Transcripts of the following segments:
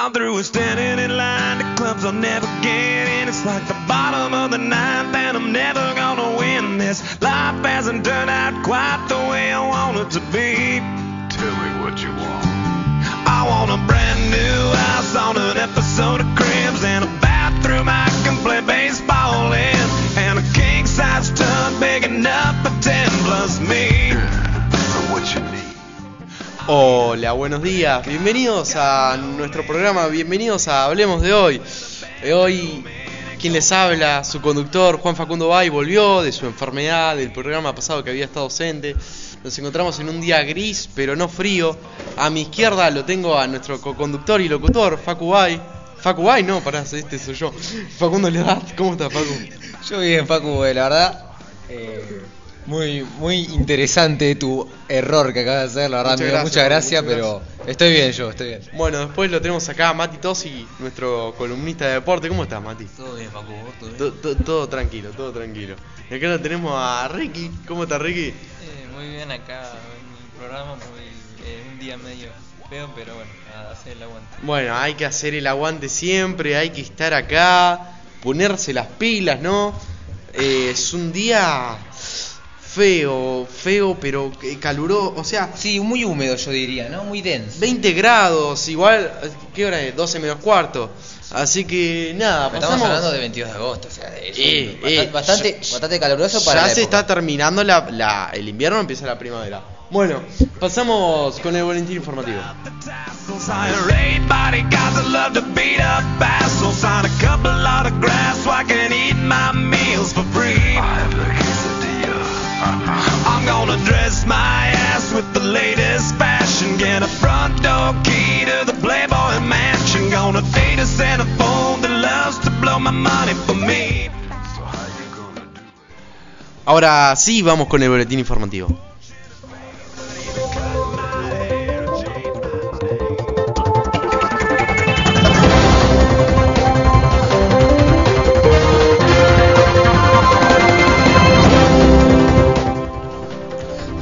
I'm through with standing in line to clubs I'll never get in. It's like the bottom of the ninth, and I'm never gonna win this. Life hasn't turned out quite the way I want it to be. Tell me what you want. I want a brand new house on an episode of Hola, buenos días, bienvenidos a nuestro programa, bienvenidos a Hablemos de hoy. Hoy, quien les habla, su conductor Juan Facundo Bay volvió de su enfermedad, del programa pasado que había estado ausente. Nos encontramos en un día gris, pero no frío. A mi izquierda lo tengo a nuestro co-conductor y locutor, Facu Bay. Facu Bay, no, pará, este soy yo. Facundo ¿cómo estás, Facu? Yo bien, Facu, eh, la verdad. eh, muy, muy interesante tu error que acabas de hacer, la verdad, Muchas amigo, gracias, muchas gracias, muchas pero estoy bien yo, estoy bien. Bueno, después lo tenemos acá a Mati Tosi, nuestro columnista de deporte. ¿Cómo estás, Mati? Todo bien, Paco, vos todo bien. To- to- Todo tranquilo, todo tranquilo. Y acá lo tenemos a Ricky. ¿Cómo está Ricky? Eh, muy bien acá en el programa, muy, eh, un día medio feo, pero bueno, a hacer el aguante. Bueno, hay que hacer el aguante siempre, hay que estar acá, ponerse las pilas, ¿no? Eh, es un día feo, feo, pero que caluroso. O sea, Sí, muy húmedo yo diría, ¿no? Muy denso. 20 grados, igual, ¿qué hora es? 12 menos cuarto. Así que nada, Estamos pasamos. hablando de 22 de agosto, o sea, es Eh, eh, bastante, ya- bastante caluroso para ya la se época. está terminando la, la- el invierno, empieza la primavera. Bueno, pasamos con el boletín informativo. Ahora sí, vamos con el boletín informativo.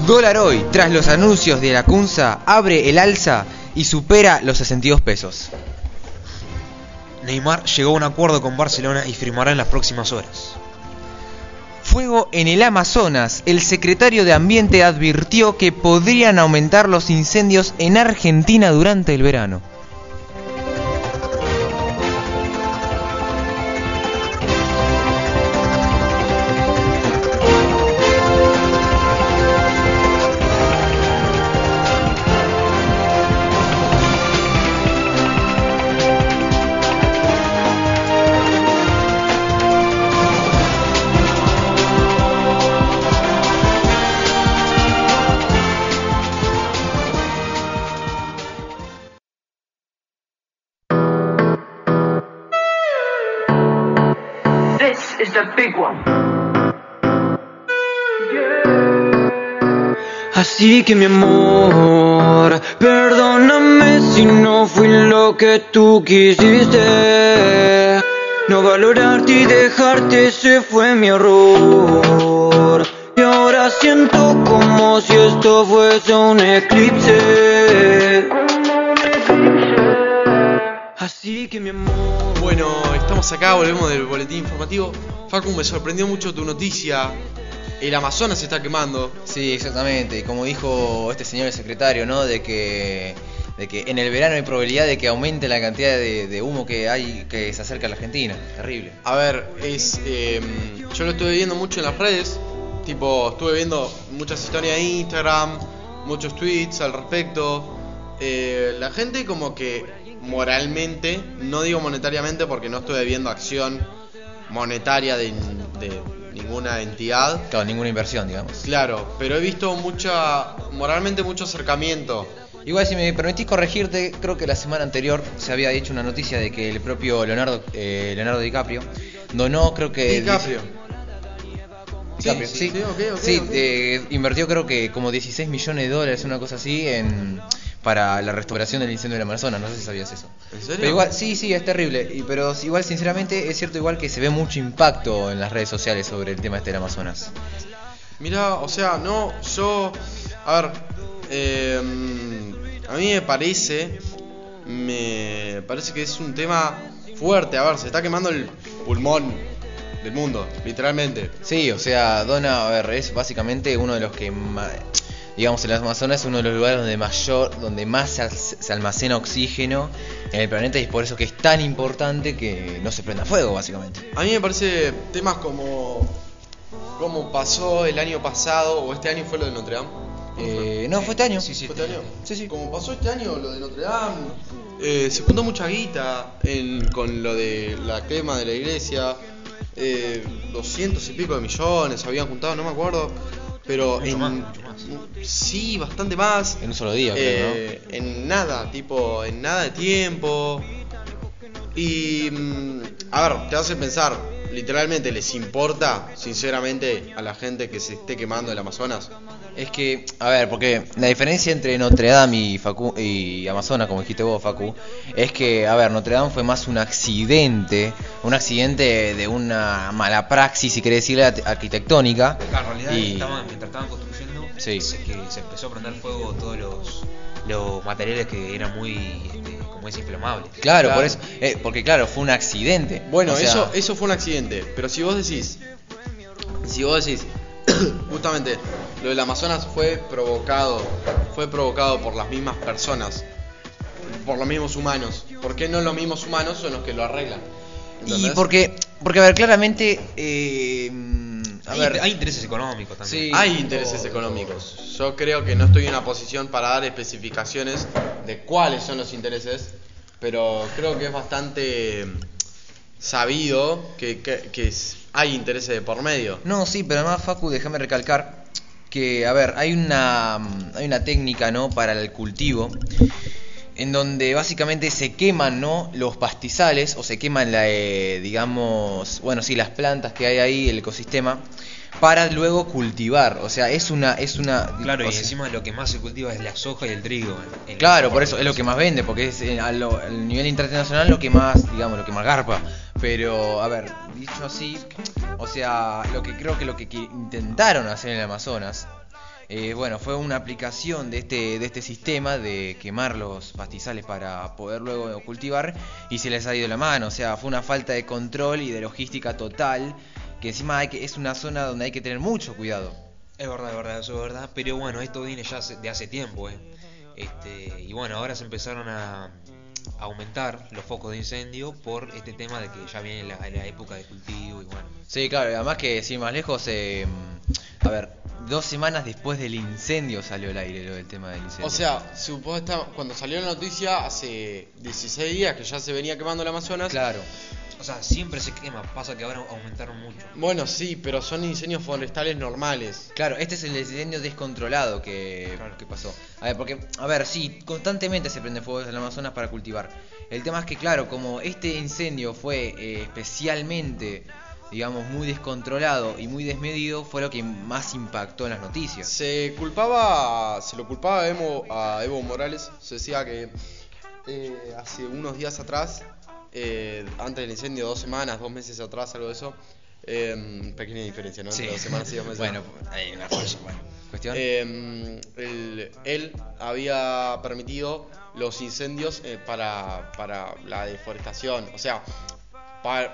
Dólar hoy, tras los anuncios de la CUNSA, abre el alza y supera los 62 pesos. Neymar llegó a un acuerdo con Barcelona y firmará en las próximas horas. Fuego en el Amazonas. El secretario de Ambiente advirtió que podrían aumentar los incendios en Argentina durante el verano. Así que mi amor, perdóname si no fui lo que tú quisiste. No valorarte y dejarte ese fue mi error. Y ahora siento como si esto fuese un eclipse. Así que mi amor. Bueno, estamos acá, volvemos del boletín informativo. Facu, me sorprendió mucho tu noticia. El Amazonas se está quemando. Sí, exactamente. Y como dijo este señor el secretario, ¿no? De que, de que en el verano hay probabilidad de que aumente la cantidad de, de humo que hay que se acerca a la Argentina. Terrible. A ver, es eh, yo lo estuve viendo mucho en las redes. Tipo, estuve viendo muchas historias de Instagram, muchos tweets al respecto. Eh, la gente como que moralmente, no digo monetariamente porque no estuve viendo acción monetaria de, de ninguna entidad. Claro, ninguna inversión, digamos. Claro, pero he visto mucha, moralmente mucho acercamiento. Igual, si me permitís corregirte, creo que la semana anterior se había dicho una noticia de que el propio Leonardo, eh, Leonardo DiCaprio donó, creo que. DiCaprio. DiCaprio, Sí, sí. sí, Sí, eh, invirtió creo que como 16 millones de dólares, una cosa así, en para la restauración del incendio del Amazonas. No sé si sabías eso. ¿En serio? Pero igual, sí, sí, es terrible. Y, pero igual, sinceramente, es cierto igual que se ve mucho impacto en las redes sociales sobre el tema este del Amazonas. Mira, o sea, no, yo, a ver, eh, a mí me parece me parece que es un tema fuerte. A ver, se está quemando el pulmón del mundo, literalmente. Sí, o sea, Dona, a ver, es básicamente uno de los que ma- digamos en las Amazonas es uno de los lugares donde mayor, donde más se, al- se almacena oxígeno en el planeta y es por eso que es tan importante que no se prenda fuego, básicamente. A mí me parece temas como como pasó el año pasado o este año fue lo de Notre Dame. Eh, no, fue este año. Sí, sí, ¿Fue este año? Sí, sí. Como pasó este año lo de Notre Dame, eh, se juntó mucha guita en- con lo de la quema de la iglesia. Eh, 200 y pico de millones habían juntado, no me acuerdo. Pero Mucho en, más, mucho más. Sí, bastante más. En un solo día, creo, Eh, En nada, tipo, en nada de tiempo. Y. mm, A ver, te hace pensar, literalmente, ¿les importa, sinceramente, a la gente que se esté quemando el Amazonas? Es que, a ver, porque la diferencia entre Notre Dame y, Facu, y Amazonas, como dijiste vos, Facu, es que, a ver, Notre Dame fue más un accidente, un accidente de una mala praxis, si querés decirle, ar- arquitectónica. Claro, en realidad y- estaban, mientras estaban construyendo, Sí. se, que se empezó a prender fuego todos los, los materiales que eran muy, como es, inflamables. Claro, Claro. por eso, eh, porque claro, fue un accidente. Bueno, O sea, eso, eso fue un accidente, pero si vos decís, si vos decís, justamente, lo del Amazonas fue provocado, fue provocado por las mismas personas, por los mismos humanos, ¿por qué no los mismos humanos son los que lo arreglan? Y porque, porque a ver, claramente, eh, a Hay, ver, hay intereses económicos también. Sí. Hay intereses económicos. Yo creo que no estoy en una posición para dar especificaciones de cuáles son los intereses, pero creo que es bastante sabido que, que- hay intereses de por medio. No, sí, pero además, Facu, déjame recalcar que, a ver, hay una, hay una técnica, ¿no? Para el cultivo, en donde básicamente se queman, ¿no? Los pastizales, o se queman, la, eh, digamos, bueno, sí, las plantas que hay ahí, el ecosistema, para luego cultivar. O sea, es una, es una. Claro, y sea, encima lo que más se cultiva es la soja y el trigo. en Claro, la- por eso es lo que más vende, porque es eh, a, lo- a nivel internacional lo que más, digamos, lo que más garpa. Pero, a ver, dicho así, o sea, lo que creo que lo que intentaron hacer en el Amazonas, eh, bueno, fue una aplicación de este, de este sistema de quemar los pastizales para poder luego cultivar y se les ha ido la mano. O sea, fue una falta de control y de logística total, que encima hay que, es una zona donde hay que tener mucho cuidado. Es verdad, es verdad, eso es verdad. Pero bueno, esto viene ya de hace tiempo, ¿eh? Este, y bueno, ahora se empezaron a aumentar los focos de incendio por este tema de que ya viene la, la época de cultivo y bueno. Sí, claro, además que sin más lejos, eh, a ver, dos semanas después del incendio salió al aire lo del tema del incendio. O sea, supuesta, cuando salió la noticia hace 16 días que ya se venía quemando el Amazonas. claro. O sea, siempre se quema, pasa que ahora aumentaron mucho. Bueno, sí, pero son incendios forestales normales. Claro, este es el incendio descontrolado que, Claro. que pasó. A ver, porque, a ver, sí, constantemente se prende fuego en el Amazonas para cultivar. El tema es que, claro, como este incendio fue eh, especialmente, digamos, muy descontrolado y muy desmedido, fue lo que más impactó en las noticias. Se culpaba, se lo culpaba a Evo, a Evo Morales. Se decía que eh, hace unos días atrás, eh, antes del incendio, dos semanas, dos meses atrás, algo de eso. eh, pequeña diferencia, ¿no? Entre dos semanas y dos meses. bueno, hay una falla, bueno. ¿Cuestión? Eh, él, había permitido los incendios eh, para, para la deforestación. O sea,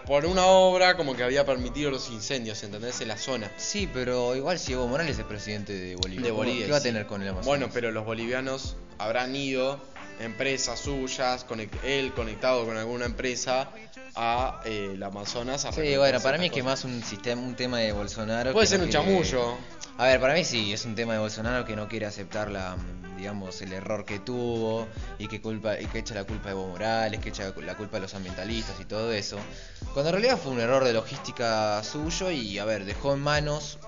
por una obra como que había permitido los incendios, ¿entendés? En la zona. Sí, pero igual si Evo Morales es presidente de Bolivia. De ¿cómo- Bolivia. ¿Qué va a tener con el Amazonas? Bueno, pero los bolivianos habrán ido, empresas suyas, conect- él conectado con alguna empresa, a eh, el Amazonas. A Sí, bueno, para mí es que más un sistema, un tema de Bolsonaro. Puede que ser no un quiere- chamullo. A ver, para mí sí, es un tema de Bolsonaro que no quiere aceptar la, digamos, el error que tuvo y que culpa y que echa la culpa a Evo Morales, que echa la culpa a los ambientalistas y todo eso. Cuando en realidad fue un error de logística suyo y, a ver, dejó en manos,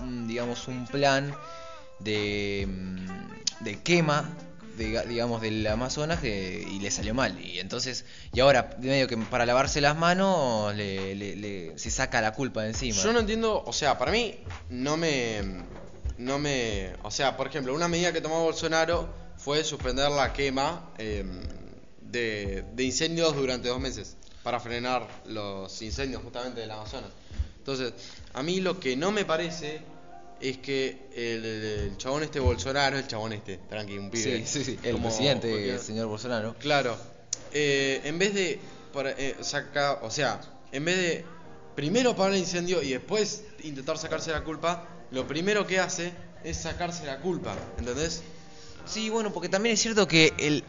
mm, digamos, un plan de, mm, de quema, de- digamos, del Amazonas que- y le salió mal. Y entonces, y ahora, medio que para lavarse las manos, le, se saca la culpa de encima. Yo no entiendo, o sea, para mí no me, no me, o sea, por ejemplo, una medida que tomó Bolsonaro fue suspender la quema eh, de, de incendios durante dos meses para frenar los incendios justamente del Amazonas. Entonces, a mí lo que no me parece es que el, el chabón este Bolsonaro, el chabón este, tranqui, un pibe. Sí, sí, sí. El como presidente, cualquier- señor Bolsonaro. Claro, eh, en vez de para, eh, saca- o sea, en vez de primero apagar el incendio y después intentar sacarse la culpa, lo primero que hace es sacarse la culpa, ¿entendés? Sí, bueno, porque también es cierto que el...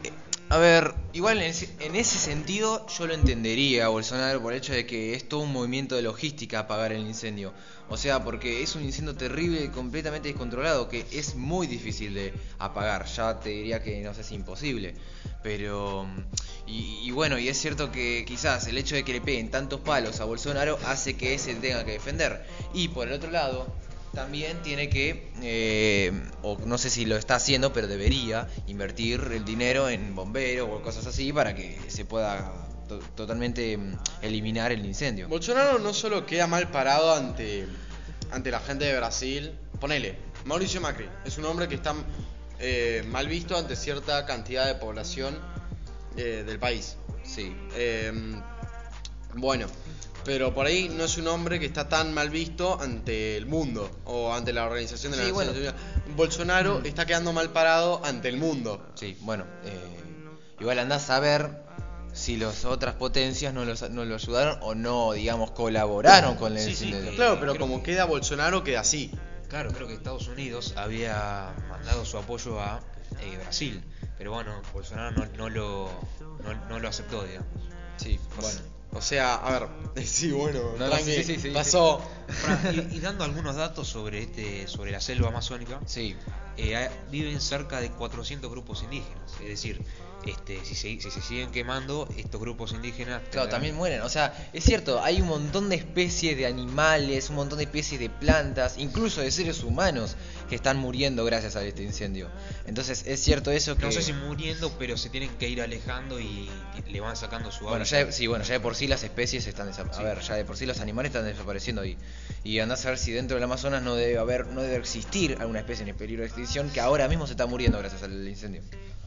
A ver, igual en ese, en ese sentido yo lo entendería Bolsonaro por el hecho de que es todo un movimiento de logística apagar el incendio. O sea, porque es un incendio terrible y completamente descontrolado que es muy difícil de apagar. Ya te diría que no sé si imposible. Pero... Y, y bueno, y es cierto que quizás el hecho de que le peguen tantos palos a Bolsonaro hace que se tenga que defender. Y por el otro lado, también tiene que, eh, o no sé si lo está haciendo, pero debería invertir el dinero en bomberos o cosas así para que se pueda to- totalmente mm, eliminar el incendio. Bolsonaro no solo queda mal parado ante, ante la gente de Brasil, ponele, Mauricio Macri, es un hombre que está eh, mal visto ante cierta cantidad de población eh, del país. Sí. Bueno, pero por ahí no es un hombre que está tan mal visto ante el mundo o ante la Organización de las Sí, bueno. Bolsonaro está quedando mal parado ante el mundo. Sí, bueno, eh, igual andás a ver si las otras potencias no, los, no lo ayudaron o no, digamos, colaboraron con el Sí, sí. Claro, pero creo como que- queda Bolsonaro, queda así. Claro, creo que Estados Unidos había mandado su apoyo a eh, Brasil, pero bueno, Bolsonaro no, no lo, no, no lo aceptó, digamos. Sí, bueno. O sea, a ver, sí, bueno, No, no, tranqui, sí, sí, sí, pasó. Y, y dando algunos datos sobre este sobre la selva amazónica, Sí, eh, viven cerca de 400 grupos indígenas, es decir, este, si, se, si se siguen quemando, estos grupos indígenas... Claro, tendrán- también mueren. O sea, es cierto, hay un montón de especies de animales, un montón de especies de plantas, incluso de seres humanos que están muriendo gracias a este incendio. Entonces, es cierto eso que... No sé si muriendo, pero se tienen que ir alejando y, le van sacando su Bueno, hábitat. ya de, sí, bueno, ya de por sí las especies están desapareciendo. A ver, ya de por sí los animales están desapareciendo y, y andás a ver si dentro del Amazonas no debe haber, no debe existir alguna especie en peligro de extinción que ahora mismo se está muriendo gracias al incendio.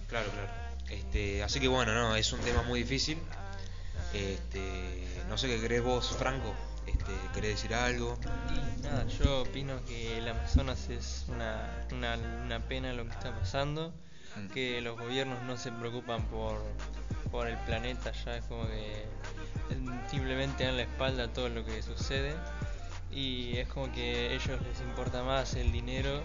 Claro, claro. Este, así que bueno, no, es un tema muy difícil. Este, no sé qué crees vos, Franco. Este, ¿Querés decir algo? Y nada, yo opino que el Amazonas es una, una, una pena lo que está pasando, Mm. que los gobiernos no se preocupan por, por el planeta, ya es como que eh, simplemente dan la espalda a todo lo que sucede y es como que a ellos les importa más el dinero,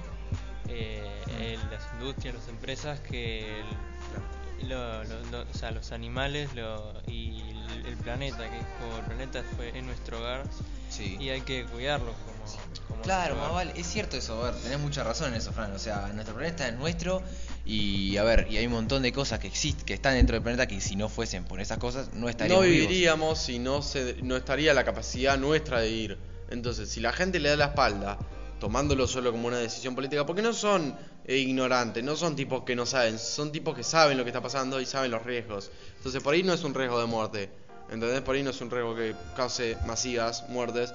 eh, el- las industrias, las empresas que el- lo- lo- lo- o sea, los animales lo- y el, el planeta, que es como el planeta fue, es nuestro hogar Sí. y hay que cuidarlo como, como Claro, más vale, es cierto eso, a ver, tenés mucha razón en eso, Fran. O sea, nuestro planeta es nuestro y, a ver, y hay un montón de cosas que existen, que están dentro del planeta que si no fuesen por esas cosas no No estaríamos vivos. viviríamos si no, se, no estaría la capacidad nuestra de ir. Entonces, si la gente le da la espalda, tomándolo solo como una decisión política, porque no son eh, ignorantes, no son tipos que no saben, son tipos que saben lo que está pasando y saben los riesgos. Entonces, por ahí no es un riesgo de muerte, ¿entendés? Por ahí no es un riesgo que cause masivas muertes.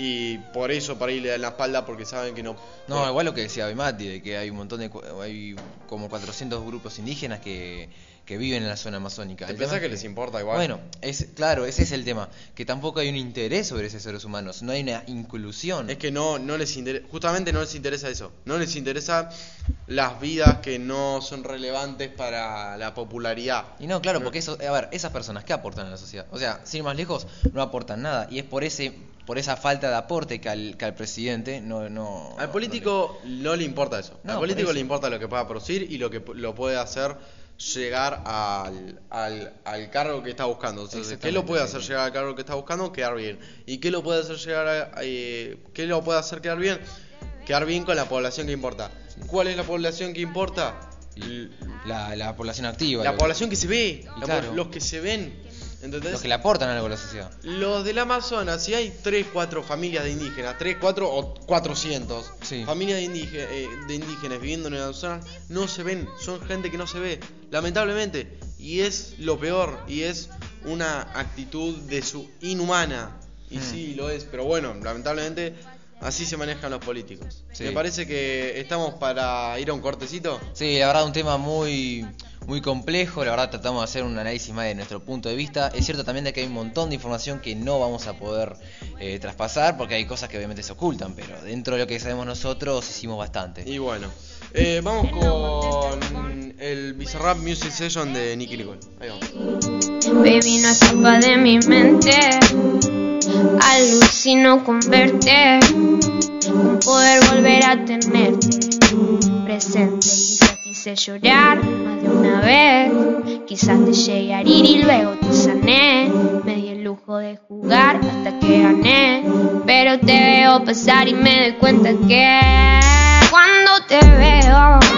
Y por eso por ahí le dan la espalda porque saben que no... No, igual lo que decía Bimati, de que hay un montón de. hay como 400 grupos indígenas que, que viven en la zona amazónica. ¿Te pensás es que les importa igual? Bueno, es, claro, ese es el tema. Que tampoco hay un interés sobre esos seres humanos. No hay una inclusión. Es que no, no les interesa, justamente no les interesa eso. No les interesa las vidas que no son relevantes para la popularidad. Y no, claro, porque eso, a ver, esas personas que aportan a la sociedad, o sea, sin ir más lejos, no aportan nada y es por ese, por esa falta de aporte que al, que al presidente no, no. Al político no le importa eso. No, al político eso. le importa lo que pueda producir y lo que lo puede hacer llegar al, al, al cargo que está buscando. Entonces, ¿qué lo puede hacer llegar al cargo que está buscando? Quedar bien. ¿Y qué lo puede hacer llegar a, eh, qué lo puede hacer quedar bien? Quedar bien con la población que importa. ¿Cuál es la población que importa? La, la población activa. La población que se ve, la po- claro. los que se ven. ¿Entendés? Los que le aportan algo a la sociedad. Los del Amazonas, si hay 3, 4 familias de indígenas, 3, 4 o 400 Sí. familias de, eh, de indígenas viviendo en el Amazonas, no se ven, son gente que no se ve, lamentablemente. Y es lo peor, y es una actitud de su inhumana. Y Hmm. sí, lo es, pero bueno, lamentablemente así se manejan los políticos. Sí. Me parece que estamos para ir a un cortecito. Sí, la verdad un tema muy muy complejo, la verdad tratamos de hacer un análisis más de nuestro punto de vista. Es cierto también de que hay un montón de información que no vamos a poder eh, traspasar porque hay cosas que obviamente se ocultan, pero dentro de lo que sabemos nosotros hicimos bastante. Y bueno, eh, vamos con el Bizarrap Music Session de Nicky Nicole. Ahí vamos. Baby, no escapa de mi mente. Alucino con verte. Con poder volver a tenerte presente. Quizás hice llorar más de una vez. Quizás te llegué a herir y luego te sané. Me di el lujo de jugar hasta que gané. Pero te veo pasar y me doy cuenta que cuando te veo,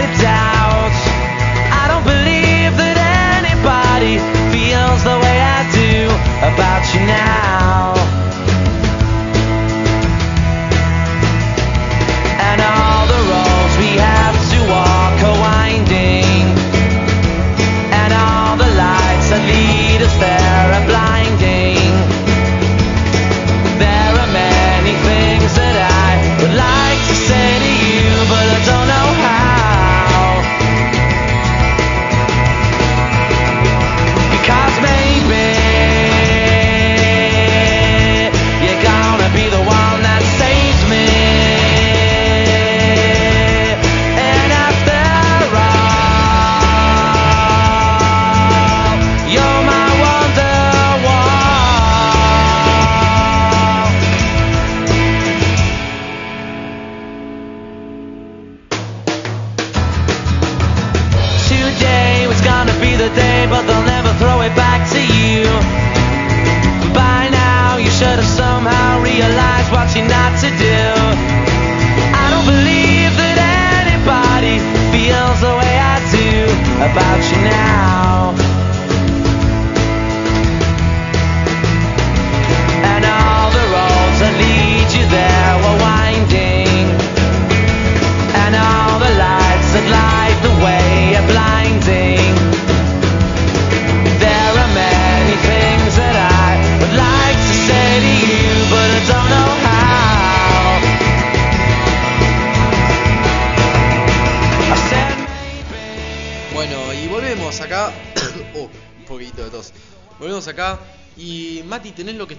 it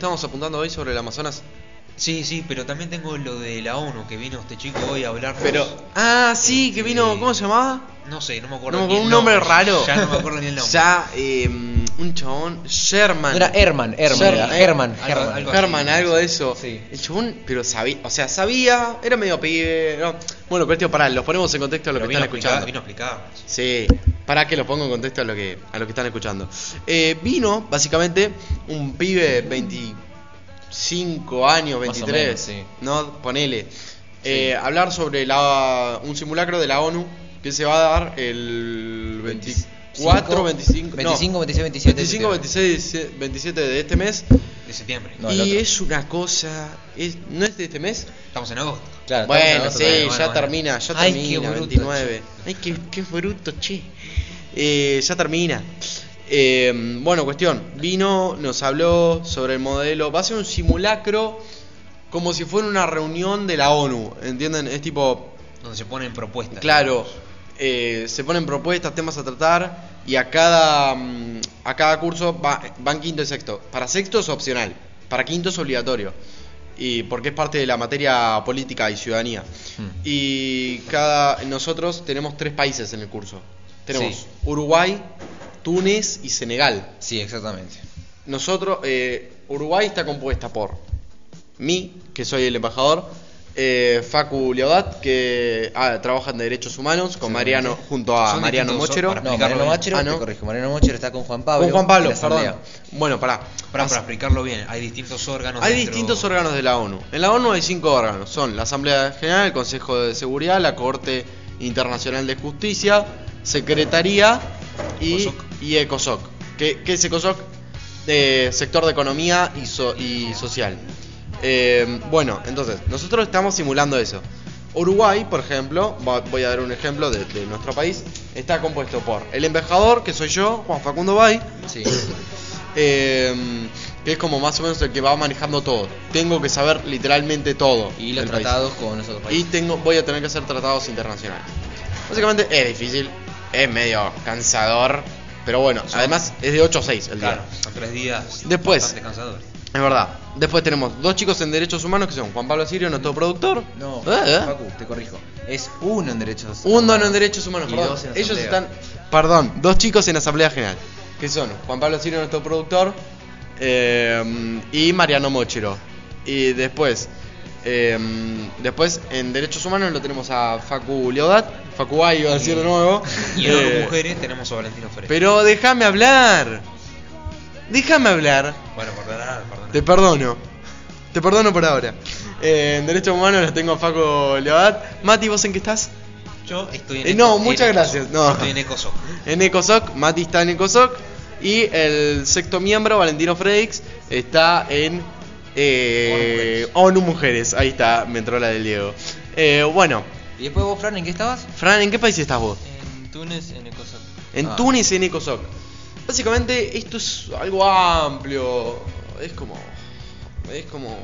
estamos apuntando hoy sobre el Amazonas? Sí, sí, pero también tengo lo de la ONU, que vino este chico hoy a hablar. Pero. Ah, sí, que Este, vino. ¿Cómo se llamaba? No sé, no me acuerdo. No, ni el un nombre raro. Ya no me acuerdo ni el nombre. Ya, eh, un chabón. Sherman. No era Herman, Herman, Sherman. era Herman, Algo- Herman. algo así. Herman, algo de eso. Sí. El chabón, pero sabía, o sea, sabía, era medio pibe. ¿no? Bueno, pero tío, pará, los ponemos en contexto a lo Pero que vino, están escuchando. vino a explicarnos. Sí, para que lo pongo en contexto a lo que, a lo que están escuchando. Eh, vino, básicamente, un pibe de 25 años, Más o 23, menos, sí. ¿no? Ponele. Eh, hablar sobre la, un simulacro de la ONU que se va a dar el 20 20 4, 25, 25, no, 26, 27. 25, 26, 27 de este mes. De septiembre. No, y es una cosa. Es, ¿No es de este mes? Estamos en agosto. Claro, en Bueno, agosto sí, bueno, ya bueno. termina, ya Ay, termina, qué bruto, 29. Ay, qué, qué bruto, che. Eh, ya termina. Eh, bueno, cuestión. Vino, nos habló sobre el modelo. Va a ser un simulacro como si fuera una reunión de la ONU. ¿Entienden? Es tipo. Donde se ponen propuestas. Claro, eh, se ponen propuestas, temas a tratar y a cada, mm, a cada curso va- van quinto y sexto. Para sexto es opcional, para quinto es obligatorio. Y porque es parte de la materia política y ciudadanía. Hmm. Y cada nosotros tenemos tres países en el curso. Tenemos Sí. Uruguay, Túnez y Senegal. Sí, exactamente. Nosotros, eh, Uruguay está compuesta por mí, que soy el embajador, eh, Facu Leodat, que ah, trabaja en Derechos Humanos, con Sí, Mariano, junto a Son Mariano distintos, Mochero. para No, explicarlo Mariano bien. Mochero, Ah, ¿no? te corrijo, Mariano Mochero está con Juan Pablo. Con Juan Pablo, en la asamblea. perdón. Bueno, pará. Para, para explicarlo bien, hay distintos órganos. Hay dentro- distintos órganos de la ONU. En la ONU hay cinco órganos. Son la Asamblea General, el Consejo de Seguridad, la Corte Internacional de Justicia, Secretaría y, ECOSOC. y ECOSOC. ¿Qué, qué es ECOSOC? De sector de economía y, so- y social. Eh, bueno, entonces, nosotros estamos simulando eso. Uruguay, por ejemplo, voy a dar un ejemplo de, de nuestro país, está compuesto por el embajador, que soy yo, Juan Facundo Bay, Sí. eh, que es como más o menos el que va manejando todo. Tengo que saber literalmente todo. Y los del país. tratados con los otros Y países. tengo, voy a tener que hacer tratados internacionales. Básicamente es difícil, es medio cansador, pero bueno, además es de 8 a 6 el día. Claro, son tres días Después. cansadores. Es verdad. Después tenemos dos chicos en derechos humanos que son Juan Pablo Sirio, nuestro productor. No, ¿Eh? ¿Eh? Facu, te corrijo. Es uno en derechos humanos. en derechos humanos, Y perdón. dos en Ellos asamblea. están. Perdón, dos chicos en Asamblea General. Que son Juan Pablo Sirio, nuestro productor. eh, y Mariano Mochero. Y después. eh, después en Derechos Humanos lo tenemos a Facu Leodat. Facu Ay, iba a decir de nuevo. Y en Eh, Mujeres tenemos a Valentino Ferrer. pero déjame hablar. Déjame hablar. Bueno, perdonar, perdonar. Te perdono. Te perdono por ahora. Eh, en Derechos Humanos los tengo a Facu Leodat. Mati, ¿vos en qué estás? Yo estoy en Eh, no, muchas en gracias, Ecosoc. no. Estoy en ECOSOC. En ECOSOC, Mati está en ECOSOC. Y el sexto miembro, Valentino Fredix, está en eh, ONU Mujeres. Ahí está, me entró la del Diego. Eh, bueno, ¿Y después vos, Fran, en qué estabas? Fran, ¿en qué país estás vos? En Túnez, en Ecosoc. En Ah. Túnez en ECOSOC. Básicamente esto es algo amplio. Es como. Es como.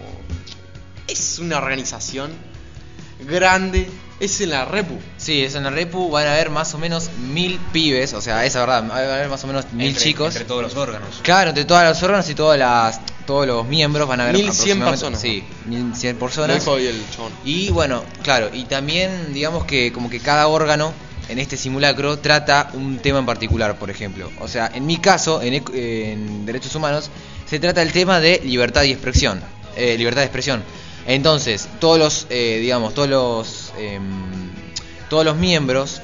Es una organización grande. Es en la Repu. Sí, es en la Repu, van a haber más o menos mil pibes, o sea, esa verdad, van a haber más o menos mil Entre- chicos. Entre todos los órganos. Claro, entre todos los órganos y todas las, todos los miembros van a haber 1100 aproximadamente- personas. Sí, 1100 Lo personas. el. Y bueno, claro, y también digamos que como que cada órgano en este simulacro trata un tema en particular, por ejemplo. O sea, en mi caso, en, en derechos humanos, se trata el tema de libertad y expresión. eh, libertad de expresión. Entonces, todos los, eh, digamos, todos los, em, todos los miembros,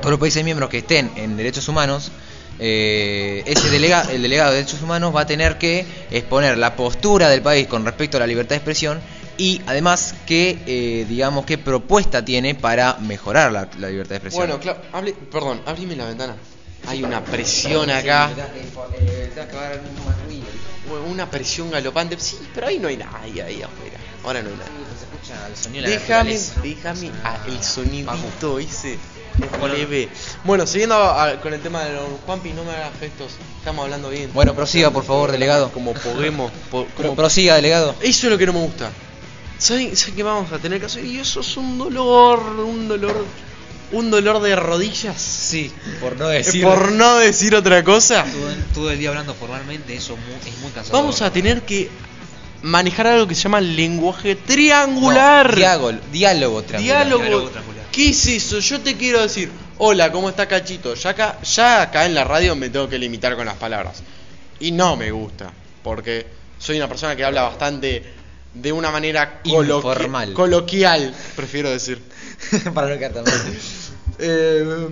todos los países miembros que estén en derechos humanos, eh, ese delega, el delegado de derechos humanos va a tener que exponer la postura del país con respecto a la libertad de expresión y además qué, eh, digamos, qué propuesta tiene para mejorar la, la libertad de expresión. Bueno, claro, hable, perdón, ábreme la ventana. Hay una presión acá. Bueno, Una presión galopante. Sí, pero ahí no hay nadie ahí afuera. Ahora no hay nadie. Déjame, déjame ah, el sonidito ese. Bueno. leve. Bueno, siguiendo a- con el tema de los Juanpi, no me hagas gestos. Estamos hablando bien. Bueno, prosiga, por favor, delegado. Como podemos. po- Pro- como- prosiga, delegado. Eso es lo que no me gusta. ¿Saben, ¿Saben qué vamos a tener que hacer? Y eso es un dolor, un dolor, un dolor de rodillas. Sí, por no Eh, Por no decir otra cosa. Todo, el- todo el día hablando formalmente, eso es muy cansador. Vamos a tener que manejar algo que se llama lenguaje triangular. diálogo, diálogo triangular. Diálogo. Diálogo triangular. ¿Qué es eso? Yo te quiero decir, hola, ¿cómo está Cachito? Ya acá, ya acá en la radio me tengo que limitar con las palabras. Y no me gusta, porque soy una persona que habla bastante de una manera Informal. coloquial, prefiero decir. Para no quedar tan mal. Eh,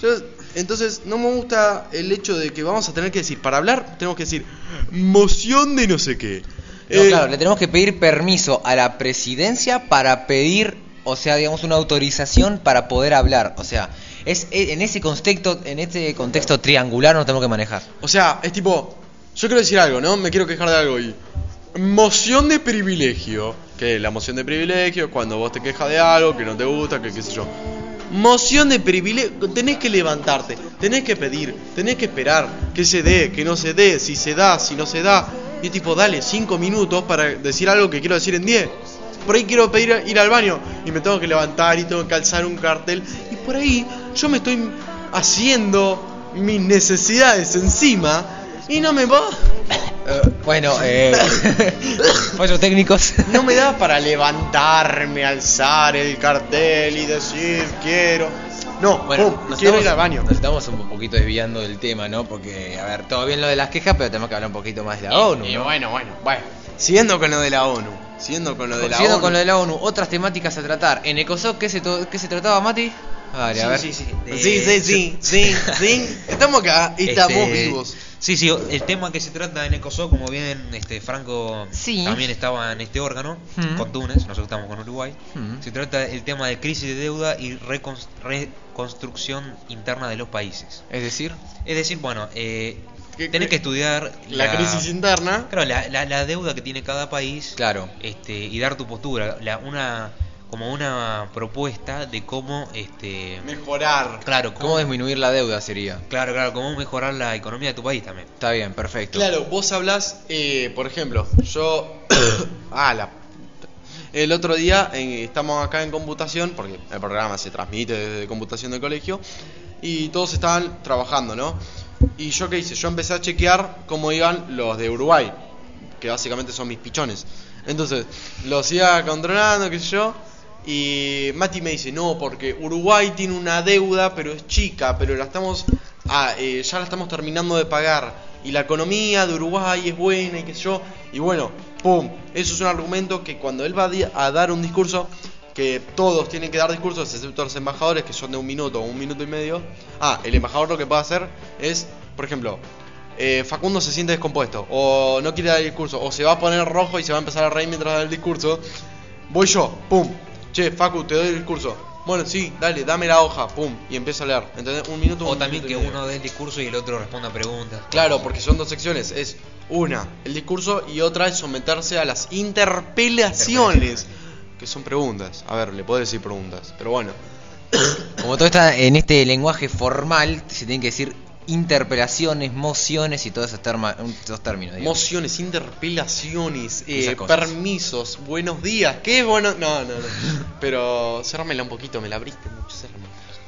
yo- entonces, no me gusta el hecho de que vamos a tener que decir, para hablar, tenemos que decir, moción de no sé qué. No, Eh, claro, le tenemos que pedir permiso a la presidencia para pedir, o sea, digamos, una autorización para poder hablar. O sea, Es, eh, en ese contexto, en este contexto triangular nos tenemos que manejar. O sea, es tipo, yo quiero decir algo, ¿no? Me quiero quejar de algo y moción de privilegio, que la moción de privilegio cuando vos te quejas de algo que no te gusta, que qué sé yo. Moción de privilegio, tenés que levantarte, tenés que pedir, tenés que esperar que se dé, que no se dé, si se da, si no se da. Y tipo, dale, cinco minutos para decir algo que quiero decir en 10. Por ahí quiero pedir ir al baño y me tengo que levantar y tengo que calzar un cartel. Y por ahí yo me estoy haciendo mis necesidades encima y no me va. Eh, bueno, eh, fallos técnicos. No me da para levantarme, alzar el cartel y decir quiero. No, Bueno, nos quiero estamos, ir al baño. nos estamos un poquito desviando del tema, ¿no? Porque, a ver, todo bien lo de las quejas, pero tenemos que hablar un poquito más de la ONU. Y ¿no? bueno, bueno, bueno. Siguiendo con lo de la ONU. Siguiendo con lo de la Siguiendo ONU. con lo de la ONU, otras temáticas a tratar. En ECOSOC, ¿qué se, qué se trataba, Mati? Dale, a ver. sí, sí. Sí, sí, sí, sí, sí. Estamos acá y estamos Este, vivos. Sí, sí, el tema que se trata en ECOSOC, como bien este Franco Sí. también estaba en este órgano, Mm. con Túnez, nosotros estamos con Uruguay, Mm. se trata el tema de crisis de deuda y recons- reconstrucción interna de los países. Es decir, Es decir, bueno, eh, ¿Qué- tenés que estudiar La crisis interna. Claro, la, la- la deuda que tiene cada país claro. este, y dar tu postura, la, una como una propuesta de cómo este Mejorar. claro, ¿Cómo disminuir la deuda sería? Claro, claro, cómo mejorar la economía de tu país también. Está bien, perfecto. Claro, vos hablas, eh, por ejemplo, yo. ah, la. El otro día eh, estamos acá en computación, porque el programa se transmite desde computación del colegio, y todos estaban trabajando, ¿no? Y yo qué hice, yo empecé a chequear cómo iban los de Uruguay, que básicamente son mis pichones. Entonces, los iba controlando, qué sé yo, y Mati me dice, no, porque Uruguay tiene una deuda, pero es chica, pero la estamos, ah, eh, ya la estamos terminando de pagar. Y la economía de Uruguay es buena y qué sé yo. Y bueno, ¡pum! Eso es un argumento que cuando él va a, dar un discurso, que todos tienen que dar discursos, excepto los embajadores, que son de un minuto o un minuto y medio. Ah, el embajador lo que puede hacer es, por ejemplo, eh, Facundo se siente descompuesto, o no quiere dar el discurso, o se va a poner rojo y se va a empezar a reír mientras da el discurso. Voy yo, pum. Che, Facu, te doy el discurso. Bueno, sí, dale, dame la hoja, pum, y empiezo a leer. ¿Entendés? Un minuto. O un también minuto que y medio. uno dé el discurso y el otro responda preguntas. Claro, porque son dos secciones. Es una, el discurso, y otra es someterse a las interpelaciones, que son preguntas. A ver, le puedo decir preguntas, pero bueno. Como todo está en este lenguaje formal, se tienen que decir interpelaciones, mociones y todos esos, terma- esos términos. digamos. Mociones, interpelaciones, eh, permisos, buenos días. ¿Qué es bueno? No, no, no. Pero cérramela un poquito, me la abriste mucho.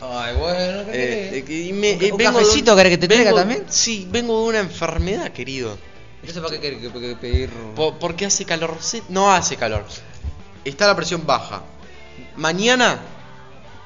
Ay, bueno, ¿qué Eh, eh, me- ¿Un- eh, un vengo de cafecito que te traiga vengo- también? Sí, vengo de una enfermedad, querido. Sé para qué querés que- pedir. Po- porque hace calor. No hace calor. Está la presión baja. Mañana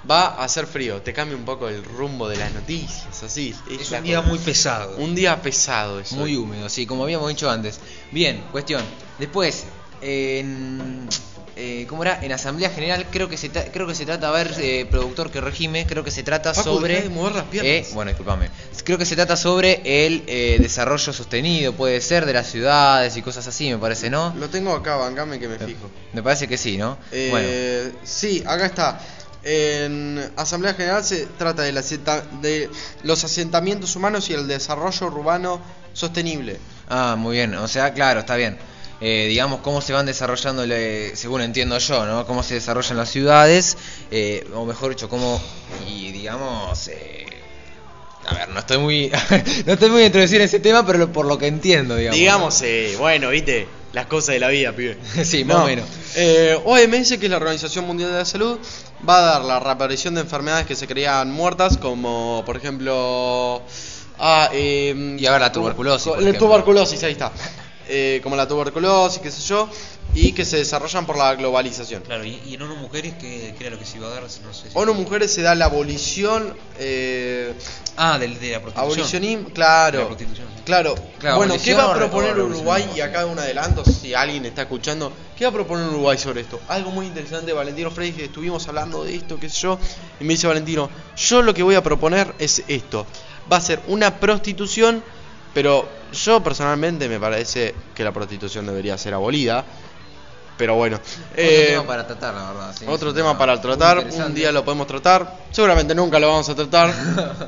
va a hacer frío. Te cambia un poco el rumbo de las noticias. Así. Es la un día cosa. muy pesado. Un día pesado eso. Muy húmedo, sí, como habíamos dicho antes. Bien, cuestión. Después, en. eh, ¿Cómo era? En Asamblea General, creo que se, creo que se trata, a ver, eh, productor que regime, creo que se trata Facu, sobre. de mover las piernas. eh, bueno, discúlpame. Creo que se trata sobre el eh, desarrollo sostenido, puede ser, de las ciudades y cosas así, me parece, ¿no? Lo tengo acá, bancame que me fijo. Me parece que sí, ¿no? Eh, bueno. Sí, acá está. En Asamblea General se trata de, la de los asentamientos humanos y el desarrollo urbano sostenible. Ah, muy bien. O sea, claro, está bien. Eh, digamos, cómo se van desarrollando, según entiendo yo, ¿no? Cómo se desarrollan las ciudades, eh, o mejor dicho, cómo, y digamos, eh, a ver, no estoy muy, no estoy muy introducido en ese tema, pero lo- por lo que entiendo, digamos. Digamos, eh, bueno, viste, las cosas de la vida, pibe. Sí, más o menos. Eh, OMS, que es la Organización Mundial de la Salud, va a dar la reaparición de enfermedades que se creían muertas, como por ejemplo. Ah, eh, Y ahora la tuberculosis, La tuberculosis, ahí está. Eh, como la tuberculosis, qué sé yo, y que se desarrollan por la globalización. Claro, y, y en ONU Mujeres, ¿qué, qué era lo que se iba a dar? No sé si- ONU Mujeres se da la abolición. Eh, Ah, del- de, la prostitución. abolicionismo, De claro. la prostitución, sí. Claro. Claro, bueno, ¿qué va a proponer. Uruguay? Y acá un adelanto, si alguien está escuchando, ¿qué va a proponer Uruguay sobre esto? Algo muy interesante, Valentino Frey, que estuvimos hablando de esto, qué sé yo, y me dice Valentino, yo lo que voy a proponer es esto. Va a ser una prostitución, pero yo personalmente me parece que la prostitución debería ser abolida. Pero bueno. Otro Eh, tema para tratar, la verdad. sí, otro tema para tratar, un día lo podemos tratar, seguramente nunca lo vamos a tratar,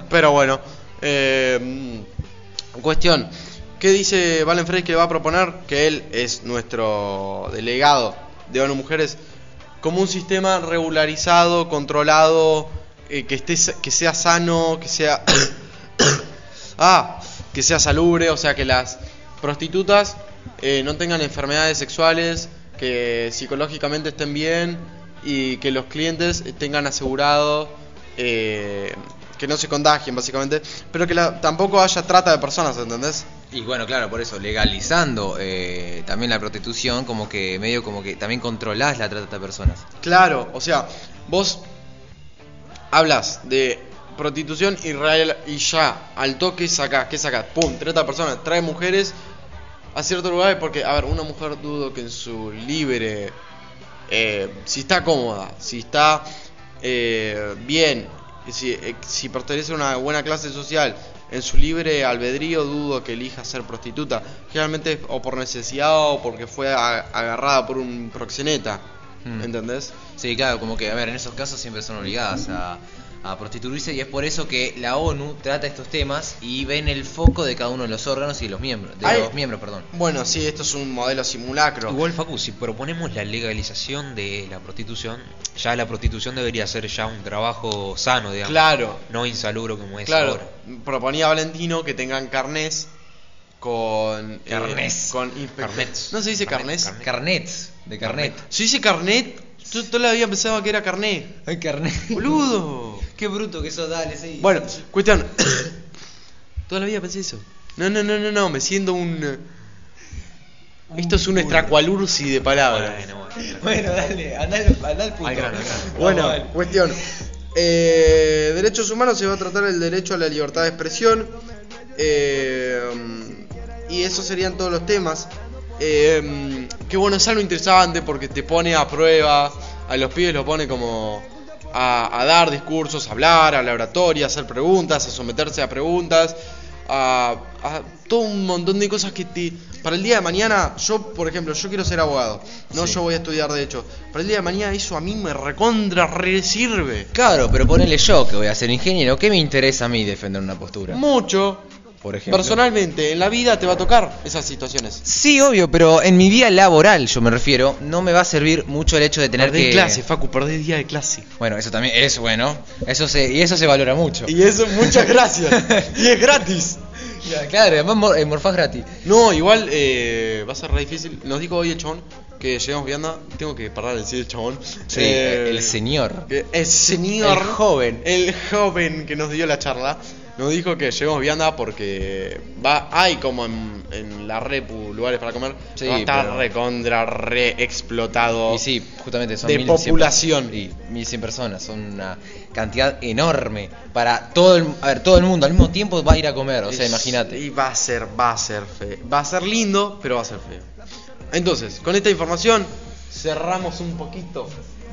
pero bueno. Eh, cuestión, ¿qué dice Valen Frey que va a proponer? Que él es nuestro delegado de ONU Mujeres, como un sistema regularizado, controlado, eh, que, esté, que sea sano, que sea... ah, que sea salubre, o sea, que las prostitutas eh, no tengan enfermedades sexuales, que psicológicamente estén bien y que los clientes tengan asegurado eh, que no se contagien, básicamente, pero que la- tampoco haya trata de personas, ¿entendés? Y bueno, claro, por eso, legalizando eh, también la prostitución, como que medio como que también controlás la trata de personas. Claro, o sea, vos hablas de prostitución y, y ya, al toque sacás, ¿qué sacás? Pum, trata de personas, trae mujeres a ciertos lugares porque, a ver, una mujer dudo que en su libre, eh, si está cómoda, si está eh, bien, si, eh, si pertenece a una buena clase social, en su libre albedrío dudo que elija ser prostituta, generalmente o por necesidad o porque fue agarrada por un proxeneta, Mm. ¿entendés? Sí, claro, como que, a ver, en esos casos siempre son obligadas a, a prostituirse y es por eso que la ONU trata estos temas y ven el foco de cada uno de los órganos y de los miembros, de Ay. los miembros, perdón. Bueno, sí, esto es un modelo simulacro. Igual, Facu, si proponemos la legalización de la prostitución, ya la prostitución debería ser ya un trabajo sano, digamos. Claro, No insalubre como es claro. ahora. Proponía Valentino que tengan carnés con... eh, Carnés. con inspe- Carnets. ¿No se dice Carnet, carnés? carnet. Carnets, de carnet. ¿Se dice carnet? Yo toda la vida pensaba que era carnet. Ay, carnet. Boludo. Qué bruto que sos, dale, sí. Bueno, cuestión. toda la vida pensé eso. No, no, no, no, no, me siento un... eh, Esto es un estracualursi de palabras. Bueno, bueno. Bueno, dale, andá, al- andá al punto. Al grano, al grano. Bueno, Vamos, cuestión. Eh, derechos humanos se va a tratar el derecho a la libertad de expresión. eh, y esos serían todos los temas. Eh, que bueno, es algo interesante porque te pone a prueba. A los pibes los pone como a, a dar discursos, a hablar, a la oratoria, a hacer preguntas, a someterse a preguntas. A, a todo un montón de cosas que te... Para el día de mañana, yo por ejemplo, yo quiero ser abogado. No, Sí. yo voy a estudiar derecho. Para el día de mañana eso a mí me recontra re sirve. Claro, pero ponele yo que voy a ser ingeniero, ¿qué me interesa a mí defender una postura? Mucho. Por ejemplo. Personalmente, en la vida te va a tocar esas situaciones. Sí, obvio, pero en mi vida laboral, yo me refiero, no me va a servir mucho el hecho de tener Perdés que... clase, Facu, perdés día de clase. Bueno, eso también es bueno. Eso se, y eso se valora mucho. Y eso, muchas gracias. y es gratis. Ya, claro, además mor- eh, morfás gratis. No, igual eh, va a ser re difícil. Nos dijo hoy el chabón que llegamos viendo. Tengo que parar de decir el chabón. Sí, Eh, el señor. El señor. El joven. El joven que nos dio la charla. Nos dijo que lleguemos vianda porque va, hay como en, en la repu lugares para comer. Sí, va a estar pero- recontra, re explotado. Y sí, justamente son De 1100 población. Y 1100 personas, son una cantidad enorme para todo el, a ver, todo el mundo al mismo tiempo va a ir a comer, o sea, Es- imagínate. Y va a ser, va a ser feo. Va a ser lindo, pero va a ser feo. Entonces, con esta información cerramos un poquito.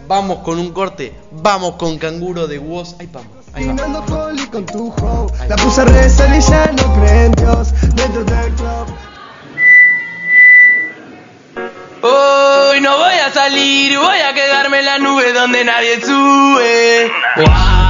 Vamos con un corte. Vamos con canguro de Woz. Ahí vamos. Caminando Holly con tu hoe La puse a rezar y ya no cree en Dios Dentro del club Hoy no voy a salir, voy a quedarme en la nube donde nadie sube.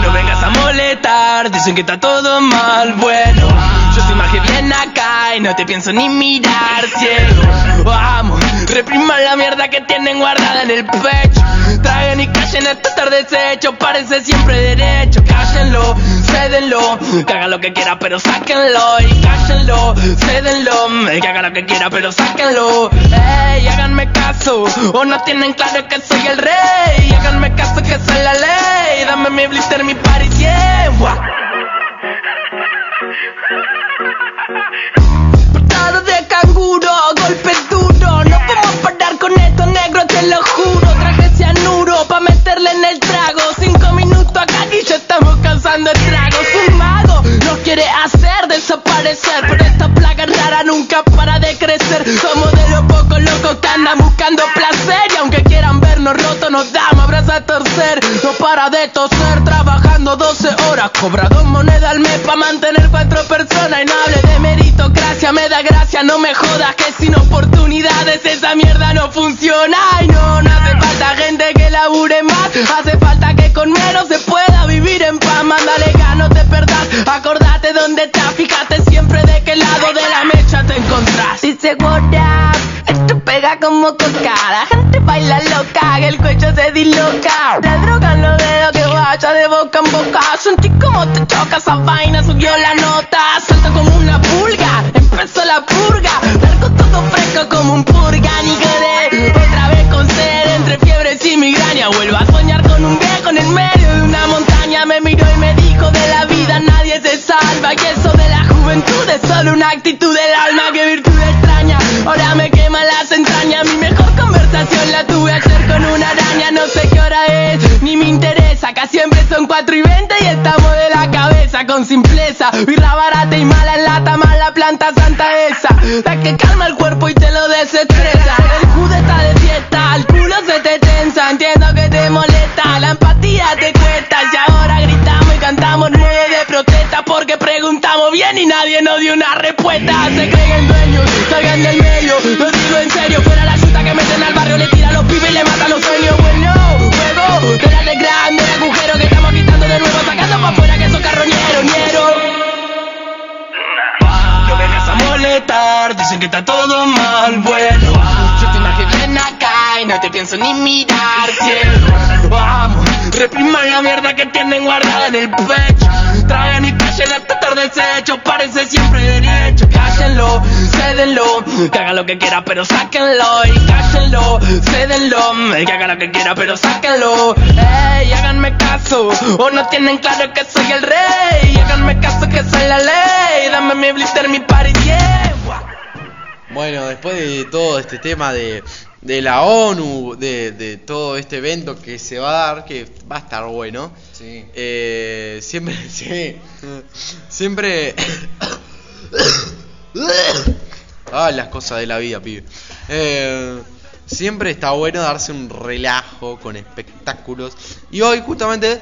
No vengas a molestar, dicen que está todo mal. Bueno, yo soy más que bien acá y no te pienso ni mirar, ciego. Vamos, repriman la mierda que tienen guardada en el pecho. Traigan y callen esto estar deshecho, parece siempre derecho. Cállenlo, cédenlo, que haga lo que quiera, pero sáquenlo. Y cállenlo, cédenlo, que haga lo que quiera, pero sáquenlo. Ey, háganme caso, o no tienen claro que soy el rey. Háganme caso que soy la ley. Dame mi blister, mi party, yeah. Portado de canguro, golpe duro. No podemos parar con esto, negro, te lo juro. Meterle en el trago. Cinco minutos acá y ya estamos causando estragos. Un mago quiere hacer desaparecer. Pero esta plaga rara nunca para de crecer. Somos de los pocos locos que andan buscando placer. Y aunque quieran vernos rotos, nos damos abrazos a torcer. No para de toser, trabajando 12 horas. Cobra dos monedas al mes pa' mantener cuatro personas. Y no hable de meritocracia, me da gracia, no me jodas. Que sin oportunidades esa mierda no funciona. Como coca, la gente baila loca, que el cuello se disloca. La droga los dedos que vaya de boca en boca, sentí como te choca esa vaina, subió la nota, salta como una pulga, empezó la purga, largo todo fresco como un purga, ni quedé, otra vez con sed, entre fiebres y migraña, vuelvo a soñar con un viejo en el medio de una montaña, me miró y me dijo de la vida nadie se salva, y eso de la juventud es solo una actitud del alma, tienen guardada en el pecho. Tragan y callen hasta tarde desecho, párense siempre derecho. Cállenlo, cédenlo, que haga lo que quiera pero sáquenlo. Y cállenlo, cédenlo, que haga lo que quiera pero sáquenlo. Ey, háganme caso, o no tienen claro que soy el rey. Háganme caso que soy la ley, dame mi blister, mi party, yeah Bueno, después de todo este tema de, de la ONU, de, de todo este evento que se va a dar, que va a estar bueno, Sí. eh, siempre, sí, siempre... Ah, las cosas de la vida, pibe. Eh, siempre está bueno darse un relajo con espectáculos. Y hoy justamente,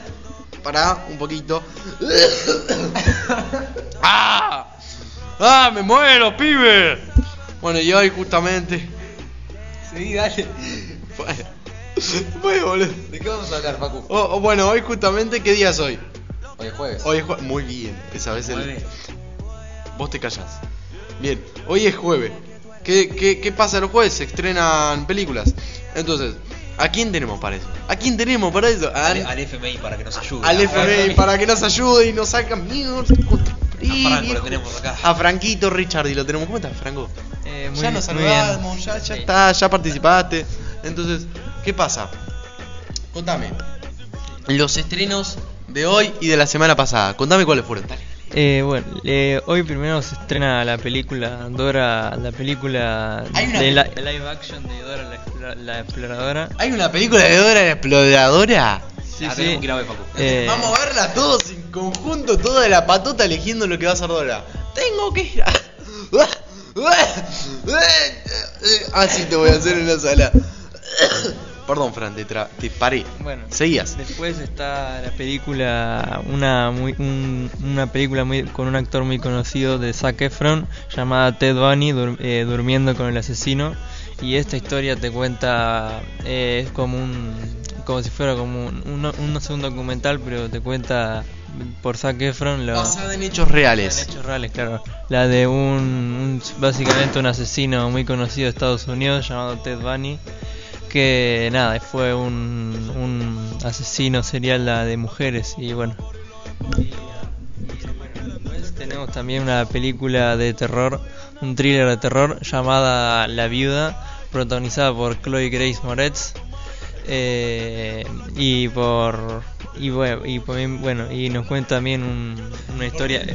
para un poquito... ¡Ah! ¡Ah, me muero, pibe! Bueno, y hoy justamente... Sí, dale. Bueno, boludo. ¿De qué vamos a hablar, Facu? Oh, oh, bueno, hoy justamente, ¿qué día es hoy? Hoy es jueves. Hoy es jue- Muy bien, esa vez el... Jueves. Vos te callás. Bien, hoy es jueves. ¿Qué, qué, qué pasa los jueves? Se estrenan películas. Entonces, ¿a quién tenemos para eso? ¿A quién tenemos para eso? Al, al FMI para que nos ayude. al FMI para que nos ayude y nos sacan mierda. A Franco lo tenemos acá. A Franquito Richard y lo tenemos. ¿Cómo estás, Franco? Eh, muy ya bien, nos bien. saludamos, ya, ya Sí. está, ya participaste. Entonces, ¿qué pasa? Contame. Los estrenos de hoy y de la semana pasada. Contame cuáles fueron. Dale. Eh, bueno, eh, hoy primero se estrena la película Dora, la película Hay una de la, live action de Dora la, explora- la exploradora. ¿Hay una película de Dora la exploradora? Sí, sí. Eh, Vamos a verla todos en conjunto, toda la patota eligiendo lo que va a hacer Dora. Tengo que ir a... Así te voy a hacer en la sala. Perdón, Fran, te, tra- te paré. Bueno, Seguías. después está la película, una muy, un- una película muy, con un actor muy conocido de Zac Efron llamada Ted Bunny dur- eh, durmiendo con el asesino y esta historia te cuenta eh, es como un como si fuera como un, un documental pero te cuenta por Zac Efron lo, Basada en hechos reales. en hechos reales, claro. La de un, un- básicamente un asesino muy conocido de Estados Unidos llamado Ted Bunny, que nada, fue un, un asesino serial la de mujeres y bueno. Y, y, bueno, después tenemos también una película de terror, un thriller de terror llamada La Viuda, protagonizada por Chloe Grace Moretz. eh, y por y bueno y bueno y nos cuenta también un- una historia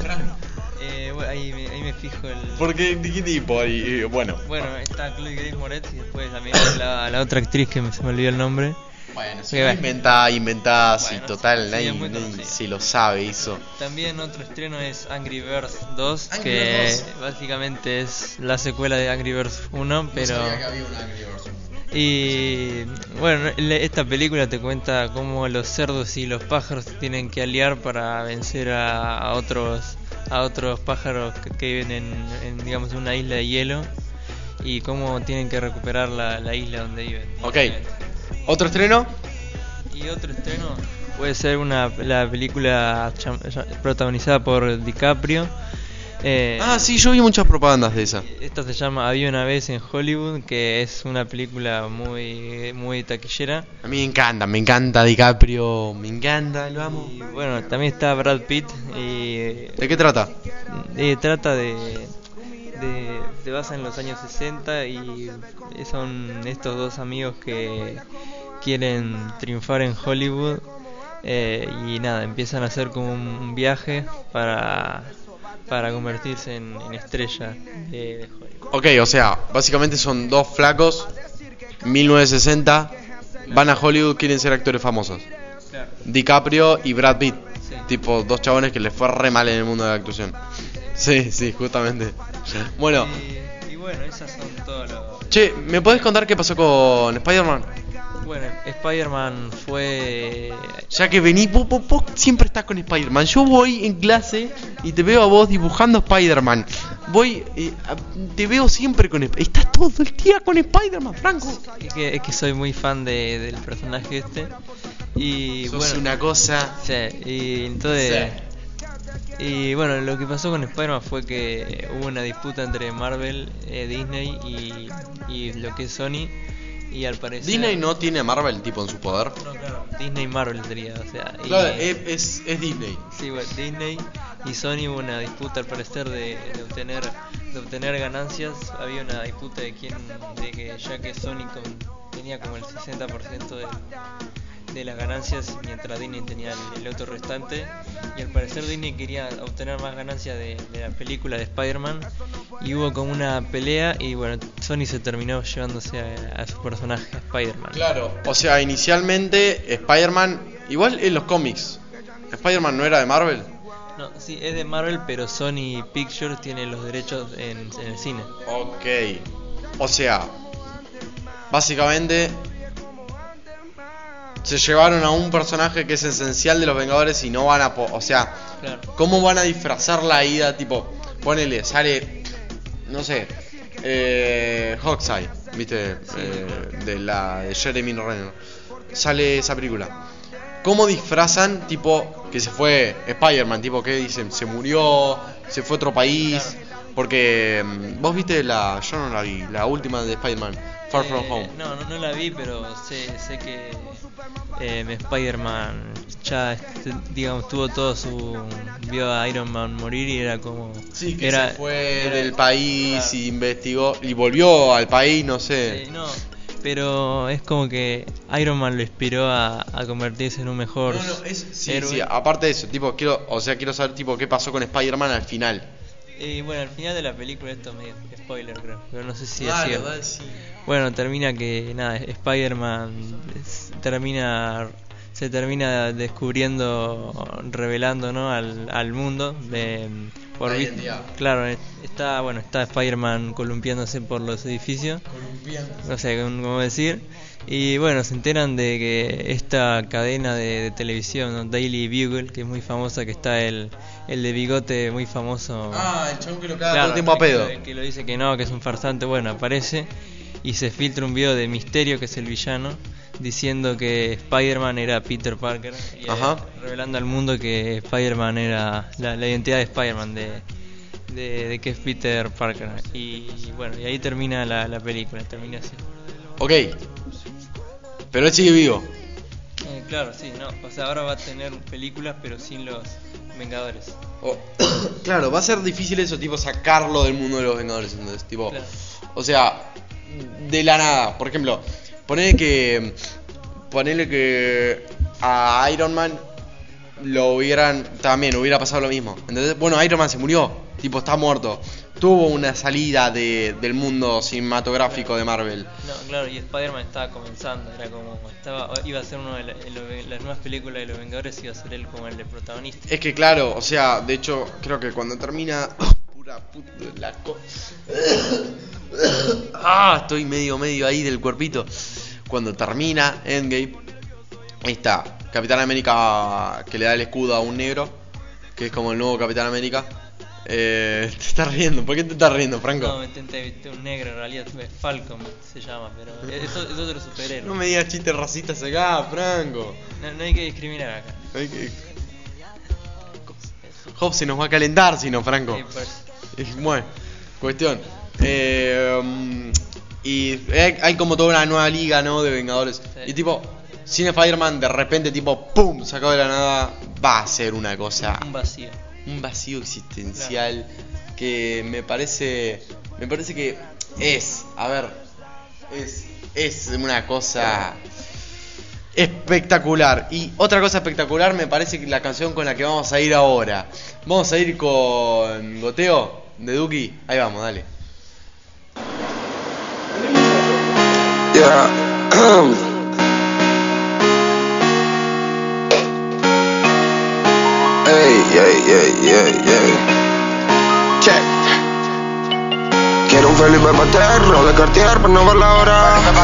eh, bueno, ahí, me, ahí me fijo el Porque, ¿qué tipo? Y, y, bueno. bueno está Chloe Grace Moretz y después también la, la otra actriz que me- se me olvidó el nombre Bueno, si no inventá, inventá, si Bueno, total, sí, nadie, nadie se lo sabe eso. También otro estreno es Angry Birds 2, Angry que Birds 2. básicamente es la secuela de Angry Birds 1, pero... Y bueno, esta película te cuenta cómo los cerdos y los pájaros se tienen que aliar para vencer a, a otros a otros pájaros que, que viven en, en, digamos una isla de hielo y cómo tienen que recuperar la, la isla donde viven. Ok. ¿Otro estreno? Y otro estreno, Puede ser una la película protagonizada por DiCaprio. Eh, Ah, sí, yo vi muchas propagandas de esa. Esta se llama Había una vez en Hollywood, que es una película muy muy taquillera. A mí me encanta, me encanta DiCaprio, me encanta, lo amo. Y bueno, también está Brad Pitt y ¿De qué trata? eh, trata de, de se basa en los años 60 y son estos dos amigos que quieren triunfar en Hollywood eh, y nada empiezan a hacer como un, un viaje para para convertirse en, en estrella de, de Hollywood. Ok, o sea, básicamente son dos flacos, 1960, van a Hollywood, quieren ser actores famosos. DiCaprio y Brad Pitt. Tipo, dos chabones que les fue re mal en el mundo de la actuación. Sí, sí, justamente. Bueno, Y, y bueno, esas son todas che, ¿me podés contar qué pasó con Spider-Man? Bueno, Spider-Man fue... Ya que vení, vos, vos- vos siempre estás con Spider-Man. Yo voy en clase y te veo a vos dibujando Spider-Man. Voy, eh, a- te veo siempre con Sp- Estás todo el día con Spider-Man, Franco. Es que, es que soy muy fan de, del personaje este. Y Sos bueno, una cosa. Sí, y entonces. Y bueno, lo que pasó con Spider-Man fue que hubo una disputa entre Marvel, eh, Disney y, y lo que es Sony. Y al parecer. Disney no tiene a Marvel tipo en su poder. No, claro, Disney Marvel sería, o sea. y- Claro, es, es, es Disney. Sí, bueno, Disney y Sony hubo una disputa al parecer de, de obtener de obtener ganancias. Había una disputa de quién, de que ya que Sony con- tenía como el 60% de, de las ganancias, mientras Disney tenía el, otro restante. Y al parecer Disney quería obtener más ganancias de, de la película de Spider-Man. Y hubo como una pelea y bueno, Sony se terminó llevándose a, a su personaje, a Spider-Man. Claro, o sea, inicialmente Spider-Man, igual en los cómics, Spider-Man no era de Marvel. No, sí, es de Marvel, pero Sony Pictures tiene los derechos en, en el cine. Ok, o sea, básicamente se llevaron a un personaje que es esencial de los Vengadores y no van a, po- o sea, Claro. ¿cómo van a disfrazar la ida? Tipo, ponele, sale, no sé, eh, Hawkeye, viste, Eh, de la de Jeremy Renner, sale esa película. ¿Cómo disfrazan, tipo, que se fue Spider-Man? Tipo, ¿qué dicen? ¿Se murió? ¿Se fue a otro país? Porque mm, vos viste la, yo no la vi, la última de Spider-Man, Far From Eh, Home. No, no, no la vi, pero sé, sé que eh, Spider-Man ya, este, digamos, tuvo todo su. vio a Iron Man morir y era como. Sí, que era, se fue era- del país y investigó y volvió al país, no sé. Sí, no, pero es como que Iron Man lo inspiró a, a convertirse en un mejor No, no, es- sí, héroe. sí, aparte de eso, tipo, quiero, o sea, quiero saber tipo qué pasó con Spider-Man al final. Y bueno, al final de la película, esto me spoiler creo, pero no sé si es cierto. Bueno, termina que nada, Spider-Man termina se termina descubriendo, revelando, ¿no? al, al mundo de por. Claro, está bueno, está Spider-Man columpiándose por los edificios. No sé cómo decir. Y bueno, se enteran de que esta cadena de, de televisión, ¿no? Daily Bugle, que es muy famosa, que está el, el de bigote muy famoso. Ah, el chabón que lo caga Claro, todo el tiempo a pedo. El que lo dice que no, que es un farsante, bueno, aparece y se filtra un video de Misterio, que es el villano, diciendo que Spider-Man era Peter Parker, y, eh, revelando al mundo que Spider-Man era la, la identidad de Spider-Man, de, de, de que es Peter Parker. Y, bueno, y ahí termina la, la película, termina así. Ok. Pero él sigue vivo. Eh, claro, sí, no, o sea, ahora va a tener películas, pero sin los Vengadores. O- claro, va a ser difícil eso, tipo, sacarlo del mundo de los Vengadores, entonces, tipo, Claro. o sea, de la nada, por ejemplo, ponele que, ponele que a Iron Man lo hubieran, también hubiera pasado lo mismo, entonces, bueno, Iron Man se murió, tipo, está muerto, tuvo una salida de, del mundo cinematográfico de Marvel. No, claro, y Spider-Man estaba comenzando, era como, estaba, iba a ser una de la- las nuevas películas de los Vengadores, iba a ser él como el de protagonista. Es que claro, o sea, de hecho, creo que cuando termina. Pura puta la co- Ah, estoy medio, medio ahí del cuerpito. Cuando termina Endgame, ahí está. Capitán América que le da el escudo a un negro, que es como el nuevo Capitán América. Eh, te estás riendo, ¿por qué te estás riendo, Franco? No, me intenté evitar un negro, en realidad Falcon se llama, pero es, es otro superhéroe. No me digas chistes racistas acá, Franco. No, no hay que discriminar acá. Hay que... Hobbs se nos va a calentar si no, Franco. Sí, pues. Bueno, cuestión. Eh, um, y hay, como toda una nueva liga, ¿no? De Vengadores. Y tipo, Cine Fireman de repente, tipo, ¡pum! Sacado de la nada, va a ser una cosa. Un vacío. Un vacío existencial que me parece. Me parece que es, a ver, es, es una cosa espectacular. Y otra cosa espectacular me parece que la canción con la que vamos a ir ahora. Vamos a ir con Goteo de Duki. Ahí vamos, dale. Yeah. Ey, ey, ey, ey, ey. Check. Felipe Paterno de Cartier para no ver la hora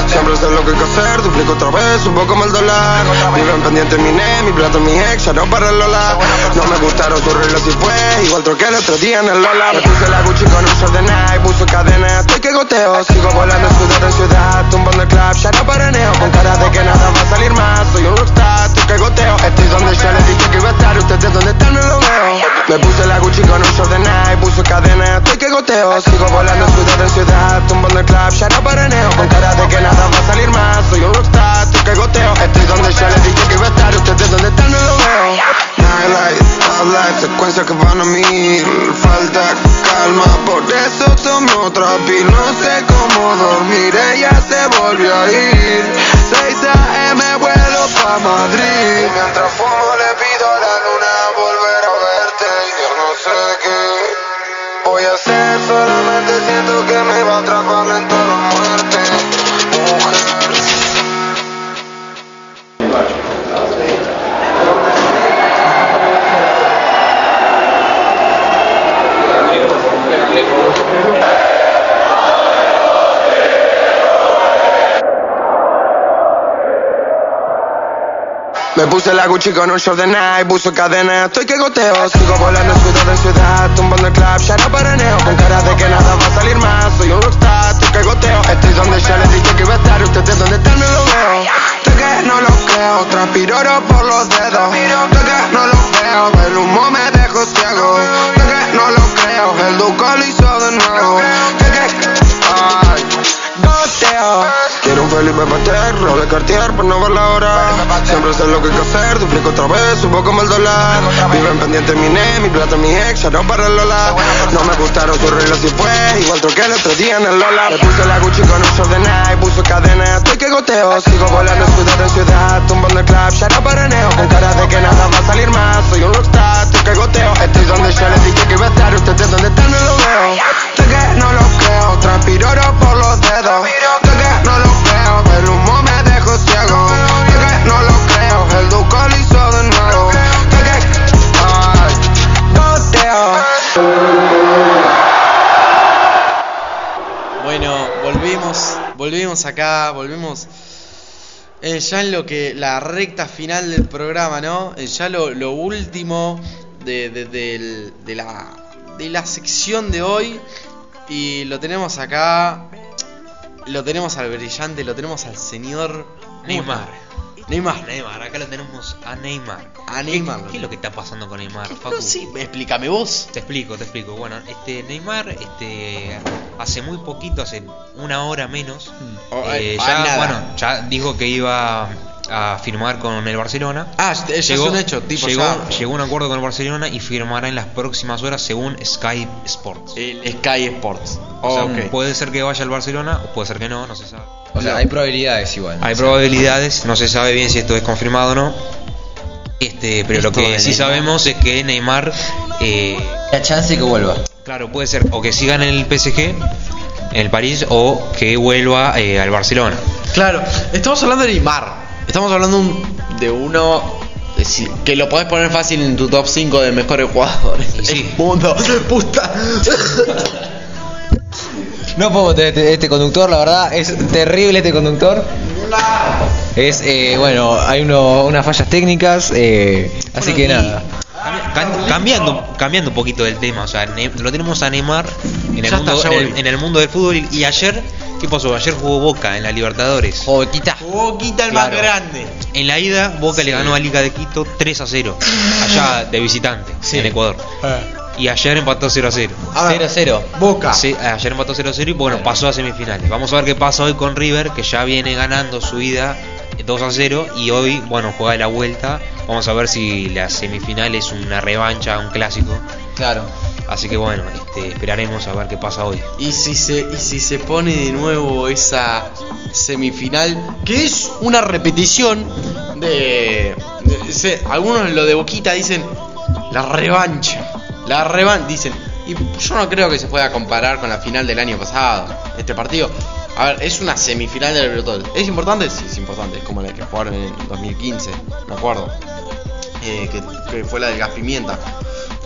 Siempre sé lo que hay que hacer, duplico otra vez, un poco más dólar. Viven pendiente mi ne, mi plata, mi ex, ya no para el Lola No me gustaron sus reglas y fue, igual troqué el otro día en el Lola Me puse la Gucci con un short de Nike, puso cadena, estoy que goteo. Sigo volando ciudad en ciudad, tumbando el club, ya no paraneo Con cara de que nada va a salir más, soy un rockstar, estoy que goteo. Estoy donde ya les dije que iba a estar, ustedes donde están no lo veo. Me puse la Gucci con un short de Nike, puso cadena, estoy que goteo. Sigo volando en ciudad en ciudad, tumbando el club, ya no paraneo Con cara de que nada va a salir más, soy un rockstar, estoy que goteo. Estoy donde ya les dije que iba a estar, ustedes donde están no lo veo. Nightlight, top life, secuencias que van a mil. Falta calma, por eso tomo otra pill No sé cómo dormir, ella se volvió a ir. 6 a.m. vuelo pa' Madrid. Mientras Me puse la Gucci con un short de Nike, puso cadena, estoy que goteo. Sigo volando ciudad en ciudad, tumbando el club, ya no paraneo. Con cara de que nada va a salir más, soy un rockstar, estoy que goteo. Estoy donde ya les dije que iba a estar, ustedes donde están no lo veo. Estoy que no lo creo, transpiro por los dedos. Estoy que no lo veo, el humo me dejó ciego. Estoy que no lo creo, el duco lo hizo de nuevo. Estoy que, ay, goteo Quiero un Felipe Paterno de Cartier por no ver la hora. Siempre sé lo que hay que hacer, duplico otra vez, poco más el dólar Viven pendiente mi ne, mi plata, mi ex, ya no para el Lola. No me gustaron sus reglas y fue, igual troqué el otro día en el Lola. Me puse la Gucci con un short de Nike, puso cadena, estoy que goteo. Sigo volando en ciudad en ciudad, tumbando el club, ya no paraneo Con cara de que nada va a salir más, soy un rockstar, estoy que goteo. Estoy donde ya les dije que iba a estar, ustedes donde están no lo veo. Estoy que no lo creo, transpiro por los dedos acá, volvemos eh, ya en lo que la recta final del programa, ¿no? Eh, ya lo, lo último de, de- de la de la sección de hoy y lo tenemos acá, lo tenemos al brillante, lo tenemos al señor Neymar. Neymar. Neymar, acá lo tenemos a Neymar. A Neymar. ¿Qué, qué es lo que está pasando con Neymar, Facu? No, sí, explícame vos. Te explico, te explico. Bueno, este Neymar, este, hace muy poquito, hace una hora menos, Oh, eh, eh, ya, bueno, ya dijo que iba a firmar con el Barcelona. Ah, es un hecho, tipo, llegó, llegó un acuerdo con el Barcelona y firmará en las próximas horas según Sky Sports. El Sky Sports. O sea, puede ser que vaya al Barcelona o puede ser que no, no se sabe. O sea, hay probabilidades igual. Hay probabilidades, no se sabe bien si esto es confirmado o no. Este, pero lo que sí Neymar. sabemos es que Neymar, eh, La chance que vuelva. claro, puede ser o que siga en el PSG, en el París, o que vuelva eh, al Barcelona. Claro, estamos hablando de Neymar. Estamos hablando un- de uno sí, que lo podés poner fácil en tu top 5 de mejores jugadores del mundo. Puta. No puedo tener este, este conductor, la verdad, es terrible este conductor. Es, eh, bueno, hay uno- unas fallas técnicas, eh, así que nada. Cambiando, cambiando un poquito del tema, o sea, Ne- lo tenemos a Neymar en el, Ya mundo, está, en, en el mundo del fútbol y, y ayer, ¿qué pasó? Ayer jugó Boca en la Libertadores. Boquita. Boquita el Claro. más grande. En la ida, Boca le ganó a Liga de Quito 3 a 0, allá de visitante, Sí. en Ecuador. Y ayer empató 0 a 0. A ver, 0-0. Boca. Sí, ayer empató 0 a 0 y bueno, pasó a semifinales. Vamos a ver qué pasa hoy con River, que ya viene ganando su ida 2 a 0 y hoy, bueno, juega la vuelta. Vamos a ver si la semifinal es una revancha, un clásico. Claro. Así que bueno, este, esperaremos a ver qué pasa hoy. Y si se y si se pone de nuevo esa semifinal que es una repetición de, de- se- algunos lo de Boquita dicen la revancha, la revancha dicen y yo no creo que se pueda comparar con la final del año pasado este partido. A ver, es una semifinal del Libertadores. ¿Es importante? Sí, es importante. Es como la que jugaron en 2015, me acuerdo. Eh, que, que fue la del gas pimienta.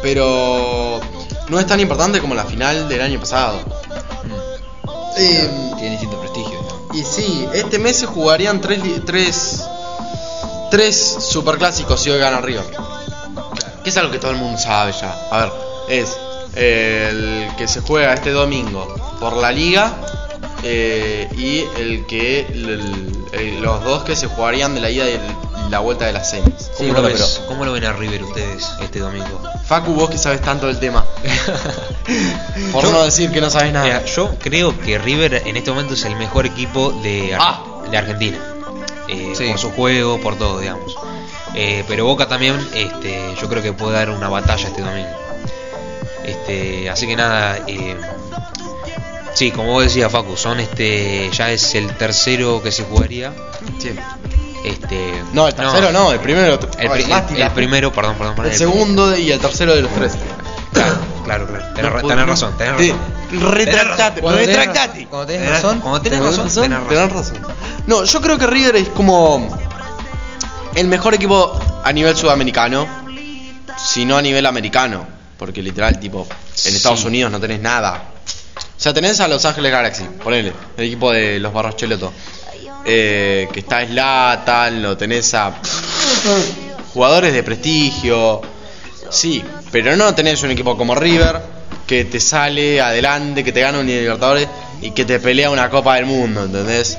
Pero no es tan importante como la final del año pasado. Eh, Tiene distinto prestigio. ¿no? y sí, este mes se jugarían tres, tres, tres superclásicos si hoy gana River. Que es algo que todo el mundo sabe ya. A ver, es el que se juega este domingo por la liga eh, y el que el- el- los dos que se jugarían de la ida y la vuelta de las semis. ¿Cómo, Sí, lo, ves- ¿Cómo lo ven a River ustedes este domingo? Facu, vos que sabes tanto del tema. Por Yo- no decir que no sabes nada. Mira, yo creo que River en este momento es el mejor equipo de, Ah. de Argentina. Eh, Sí. Por su juego, por todo, digamos. Eh, pero Boca también, este, yo creo que puede dar una batalla este domingo. Este, así que nada, eh, sí, como vos decías, Facu, son este, ya es el tercero que se jugaría. Sí. Este, No, el tercero no, el primero. El, el primero, perdón, perdón, perdón, El segundo y el tercero de los tres. Claro, claro, claro. Tenés, No tenés razón, tenés razón. Retractate, Cuando tenés retractate. razón- Cuando tenés razón. Cuando tenés ¿Tenés razón, razón? tenés razón. Tenés razón. No, yo creo que River es como el mejor equipo a nivel sudamericano, si no a nivel americano, porque literal, tipo, en Sí. Estados Unidos no tenés nada. O sea, tenés a Los Ángeles Galaxy, ponele, el equipo de los Barros Cheloto. Eh, que está Slatan, lo tenés a jugadores de prestigio. Sí, pero no tenés un equipo como River que te sale adelante, que te gana un Libertadores y que te pelea una Copa del Mundo, ¿entendés?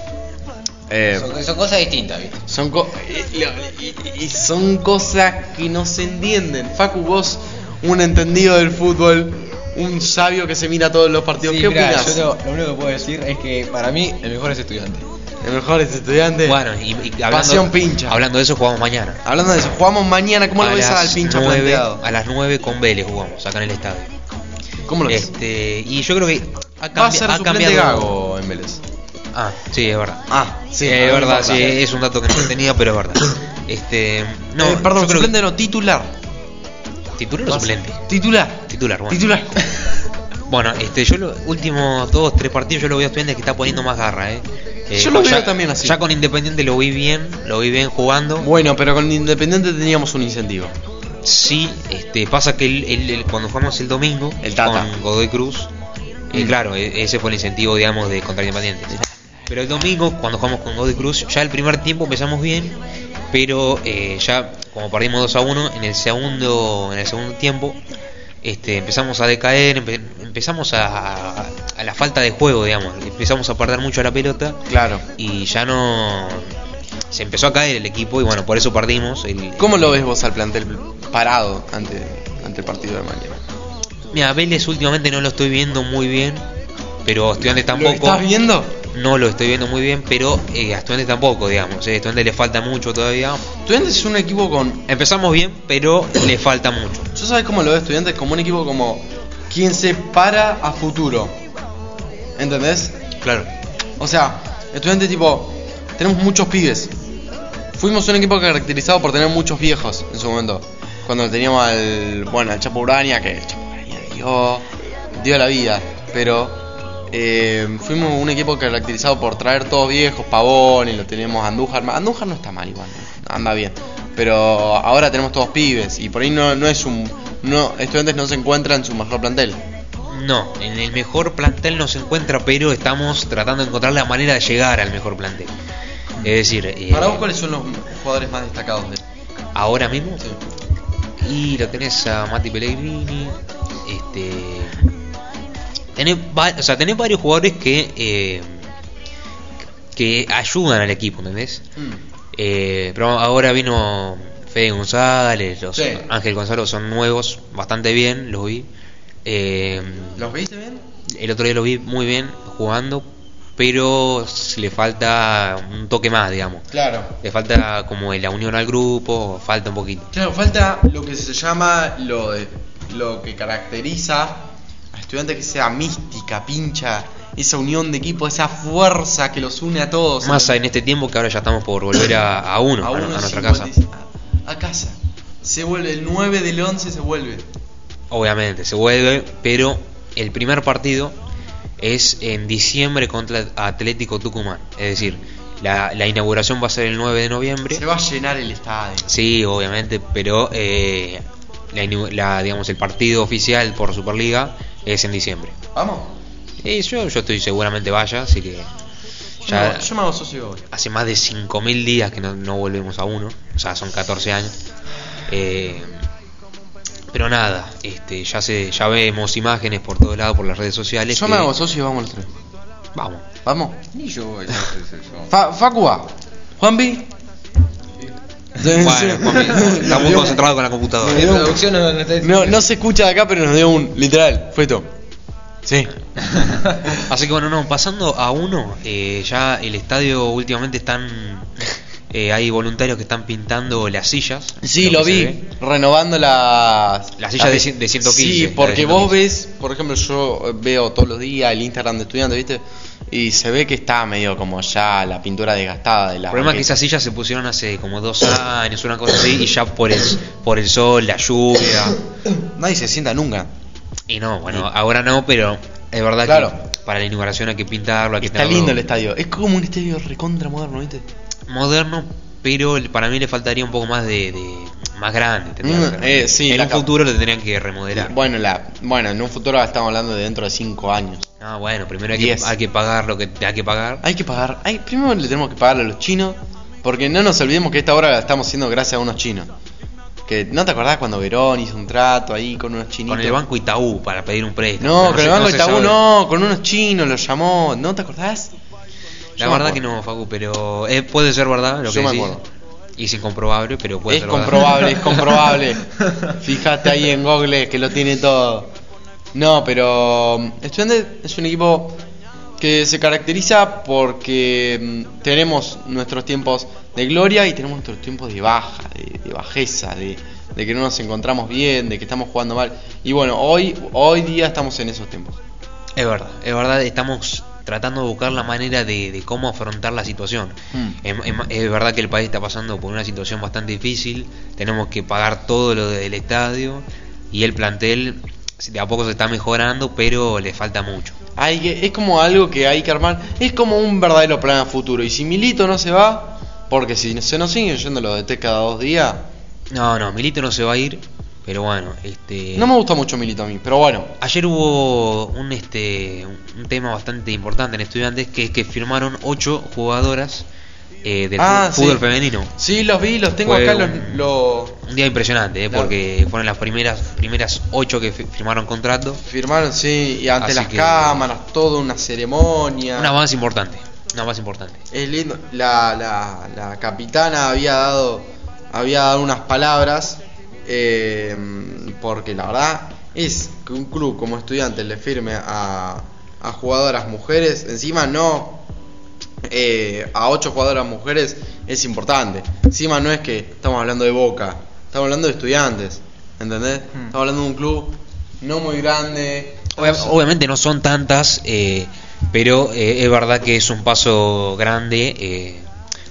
Eh, Son, son cosas distintas, ¿viste? son co- y, y- y son cosas que no se entienden. Facu, vos, un entendido del fútbol, un sabio que se mira todos los partidos. Sí, ¿Qué mirá, opinas? yo lo, lo único que puedo decir es que para mí el mejor es estudiante. El mejor es estudiante. Bueno, y, y hablando, Pasión pincha. hablando de eso, jugamos mañana. Hablando de eso, jugamos mañana. ¿Cómo lo A ves las al pincha nueve- planteado? A las 9 con Vélez jugamos, acá en el estadio. ¿Cómo lo ves? Este, y yo creo que ha, Va a cambi- ser ha cambiado. Gago en Vélez. Ah, sí, es verdad. Ah, sí. Es verdad, sí, es un dato que no tenía, pero es verdad. Este, no, Eh, perdón, suplente no, titular. Titular o suplente. Titular. Titular, bueno. Titular. Bueno, este, yo los últimos dos, tres partidos yo lo veo a Estudiantes que está poniendo más garra, eh. Eh, Yo lo ya- veo también así. Ya con Independiente lo vi bien, lo vi bien jugando. Bueno, pero con Independiente teníamos un incentivo. Sí, este, pasa que el, el- el- cuando jugamos el domingo El Tata. con Godoy Cruz, eh, Mm. claro, e- ese fue el incentivo, digamos, de contra Independiente. Pero el domingo, cuando jugamos con Godoy Cruz, ya el primer tiempo empezamos bien, pero eh, ya como perdimos 2 a 1, en el segundo, en el segundo tiempo, este, empezamos a decaer, empe- empezamos a, a la falta de juego, digamos, empezamos a perder mucho la pelota Claro. y ya no se empezó a caer el equipo y bueno, por eso perdimos. El, ¿Cómo lo ves vos al plantel parado ante, ante el partido de mañana? Mira, Vélez últimamente no lo estoy viendo muy bien, pero Estudiantes tampoco. ¿Lo estás viendo? No lo estoy viendo muy bien, pero eh, a Estudiantes tampoco, digamos. eh, A Estudiantes le falta mucho todavía. Estudiantes es un equipo con. Empezamos bien, pero le falta mucho. ¿Yo sabes cómo lo veo Estudiantes? Como un equipo como. Quien se para a futuro. ¿Entendés? Claro. O sea, Estudiantes tipo. Tenemos muchos pibes. Fuimos un equipo caracterizado por tener muchos viejos en su momento. Cuando teníamos al. Bueno, al Chapo Urania, que el Chapo Urania dio. dio la vida. Pero. Eh, fuimos un equipo caracterizado por traer todos viejos, Pavón, y lo tenemos Andújar. Andújar no está mal igual, anda bien. Pero ahora tenemos todos pibes y por ahí no, no es un. No, estudiantes no se encuentra en su mejor plantel. No, en el mejor plantel no se encuentra, pero estamos tratando de encontrar la manera de llegar al mejor plantel. Es decir, eh, Para vos, ¿cuáles son los jugadores más destacados de ahora mismo, Y lo tenés a Mati Pellegrini. Este. Tenés, o sea, tenés varios jugadores que. eh, que ayudan al equipo, ¿entendés? Mm. Eh, pero ahora vino Fede González, los Sí. Ángel Gonzalo son nuevos, bastante bien, los vi. Eh, ¿Los viste bien? el otro día lo vi muy bien jugando, pero le falta un toque más, digamos. Claro. Le falta como la unión al grupo, falta un poquito. Claro, falta lo que se llama lo de lo que caracteriza a estudiantes que sea mística, pincha, esa unión de equipo, esa fuerza que los une a todos. Más en este tiempo que ahora ya estamos por volver a, a uno, a, a, a uno nuestra 50, casa. A, casa. Se vuelve el 9 del 11 se vuelve. Obviamente, se vuelve, pero el primer partido es en diciembre contra Atlético Tucumán. Es decir, la, la inauguración va a ser el 9 de noviembre. Se va a llenar el estadio. Sí, obviamente, pero eh, la, la, digamos, el partido oficial por Superliga es en diciembre. Vamos. Y yo, yo estoy seguramente vaya, así que Yo, ya me, yo me hago socio hoy. hace más de 5.000 días que no, no volvemos a uno, o sea, son 14 años. Eh, pero nada, este, ya se, ya vemos imágenes por todos lados, por las redes sociales. Yo que- me hago socio y vamos los tres. Vamos. Vamos. Ni yo voy. Fa, Facu va. Bueno, Juanpi, está muy concentrado con la computadora. Producción no, no está No, no se escucha de acá, pero nos dio un. Literal, fue todo. Sí. Así que bueno, no, pasando a uno, eh, ya el estadio últimamente están. Eh, hay voluntarios que están pintando las sillas. Sí, lo vi. Renovando las. Las sillas de de 115, Sí, porque vos 115. ves, por ejemplo, yo veo todos los días el Instagram de estudiantes, ¿viste? Y se ve que está medio como ya la pintura desgastada de la. El problema es que esas sillas se pusieron hace como dos años, una cosa así, y ya por el, por el sol, la lluvia. Nadie se sienta nunca. Y no, bueno, ahora no, pero es verdad Claro. que para la inauguración hay que pintarlo, hay que Está tenerlo lindo el estadio. Es como un estadio recontra moderno, ¿viste? Moderno, pero para mí le faltaría un poco más de. de- más grande. Mm, eh, sí, en un futuro lo tendrían que remodelar. Bueno, la, bueno, en un futuro estamos hablando de dentro de 5 años. Ah, bueno, primero hay que, hay que pagar lo que hay que pagar. Hay que pagar. Hay, primero le tenemos que pagar a los chinos. Porque no nos olvidemos que esta obra la estamos haciendo gracias a unos chinos. Que ¿No te acordás cuando Verón hizo un trato ahí con unos chinitos? Con el Banco Itaú para pedir un préstamo. No, Pero con el Banco se Itaú sabe. no, con unos chinos los llamó. ¿No te acordás? La Yo me verdad que no, Facu, pero eh, puede ser verdad lo Yo que me decís. acuerdo. Y es incomprobable, pero puede Es ser verdad. comprobable, es comprobable. Fíjate ahí en Google que lo tiene todo. No, pero um, Estudiantes es un equipo que se caracteriza porque mm, tenemos nuestros tiempos de gloria y tenemos nuestros tiempos de baja, de, de bajeza, de, de que no nos encontramos bien, de que estamos jugando mal. Y bueno, hoy, hoy día estamos en esos tiempos. Es verdad, es verdad, estamos tratando de buscar la manera de, de cómo afrontar la situación. Mm. Es, es- es verdad que el país está pasando por una situación bastante difícil, tenemos que pagar todo lo del estadio y el plantel de a poco se está mejorando, pero le falta mucho. Hay que, es como algo que hay que armar, es como un verdadero plan a futuro. Y si Milito no se va, porque si se nos siguen yendo los de cada dos días, No, no, Milito no se va a ir, pero bueno, este no me gusta mucho Milito a mí, pero bueno. Ayer hubo un este un tema bastante importante en estudiantes que es que firmaron ocho jugadoras eh, del Ah, fútbol sí. femenino. Sí, los vi, los tengo Fue acá, los, un- los Un día impresionante, eh, Claro. porque fueron las primeras primeras ocho que fi- firmaron contrato. firmaron, sí, y ante Así las que- cámaras, toda una ceremonia. Un avance importante, un avance importante. Es lindo. La, la, la capitana había dado, había dado unas palabras, eh, porque la verdad es que un club como estudiante le firme a, a jugadoras mujeres, encima no eh, a ocho jugadoras mujeres es importante. Encima no es que estamos hablando de Boca, estamos hablando de estudiantes, ¿entendés? Estamos hablando de un club no muy grande. Obvia- obviamente no son tantas, eh, pero eh, es verdad que es un paso grande, eh,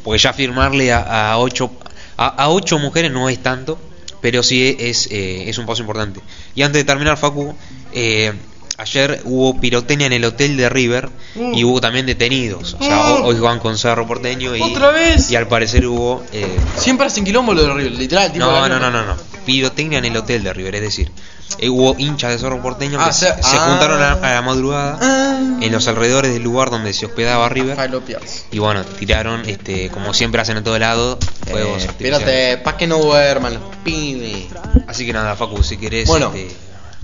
porque ya firmarle a, a ocho a, a ocho mujeres no es tanto, pero sí es eh, es un paso importante. Y antes de terminar, Facu, eh, ayer hubo pirotecnia en el hotel de River y hubo también detenidos. O sea, ho- hoy van con Cerro Porteño y, ¿Otra vez? y al parecer hubo eh, Siempre hacen quilombo lo de River, literal. Tipo no, no, no, no, no. Pirotecnia en el hotel de River, es decir, hubo hinchas de Cerro Porteño Ah, que se, se- se ah. juntaron a, a la madrugada en los alrededores del lugar donde se hospedaba River. Y bueno, tiraron, este, como siempre hacen en todo lado, fuegos Eh, artificiales. espérate, pa' que no duerman los pibes. Así que nada, Facu, si querés. Bueno, este,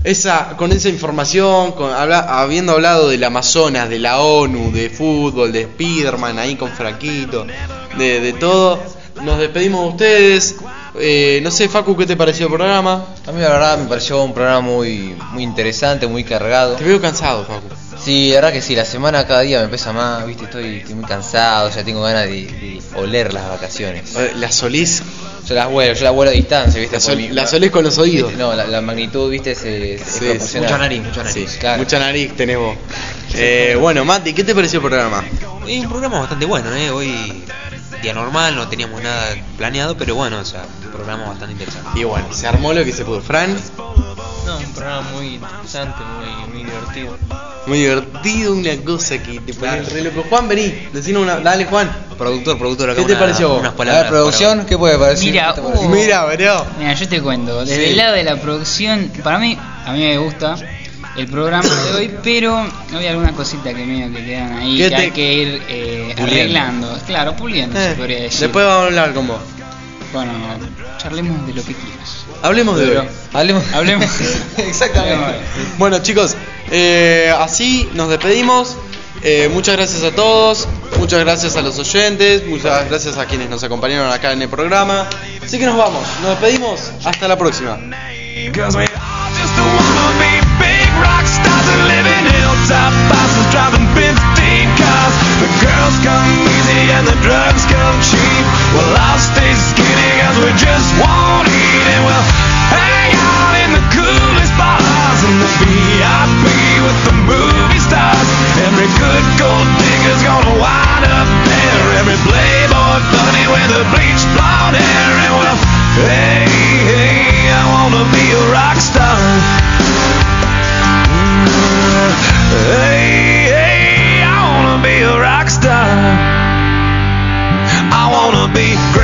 esa, con esa información, con, habla- habiendo hablado del Amazonas, de la ONU, de fútbol, de Spiderman ahí con Fraquito, de, de todo, nos despedimos de ustedes. Eh, no sé, Facu, ¿qué te pareció el programa? A mí la verdad me pareció un programa muy, muy interesante, muy cargado. Te veo cansado, Facu. Sí, la verdad que sí, la semana cada día me pesa más, viste, estoy, estoy muy cansado, ya tengo ganas de, de oler las vacaciones. Eh, La solís, Yo las vuelo, yo las vuelo a distancia, viste. la, por sol- mi- la solís con los oídos. No, la, la magnitud, viste, es, es Sí, mucha nariz, mucha nariz. Sí, claro. Mucha nariz tenés vos. Eh, bueno, Mati, ¿qué te pareció el programa? Es un programa bastante bueno, ¿eh? Hoy día normal, no teníamos nada planeado, pero bueno, o sea, un programa bastante interesante. Y bueno, se armó lo que se pudo. Fran, No, un programa muy interesante, muy, muy divertido. muy divertido, una cosa que te pone re loco. Juan, vení, decinos una. Dale, Juan. Productor, productor, acá ¿Qué te una- pareció vos? Unas A palabras ver, producción, ¿qué puede parecer? Mira, ¿Qué te parece? hubo- Mira, bro. Mira, yo te cuento, desde Sí. el lado de la producción, para mí, a mí me gusta el programa de hoy, pero hay algunas cositas que medio que quedan ahí, ¿Qué que te- hay que ir eh, arreglando. Claro, puliendo, se Eh, podría decir. después vamos a hablar con vos. Bueno, charlemos de lo que quieras. Hablemos de Pero- hoy. Hablemos. Hablemos. Exactamente. Bueno, chicos, eh, así nos despedimos. Eh, muchas gracias a todos, muchas gracias a los oyentes, muchas gracias a quienes nos acompañaron acá en el programa. Así que nos vamos, nos despedimos, hasta la próxima. top buses driving 15 cars. The girls come easy and the drugs come cheap. Well, I'll stay skinny cause we just won't eat. And we'll hang out in the coolest bars in the VIP with the movie stars. Every good gold digger's gonna wind up there. Every playboy bunny with the bleach blonde hair. And we'll hey, hey, I wanna be a rock star. Hey, hey, I wanna be a rock star. I wanna be.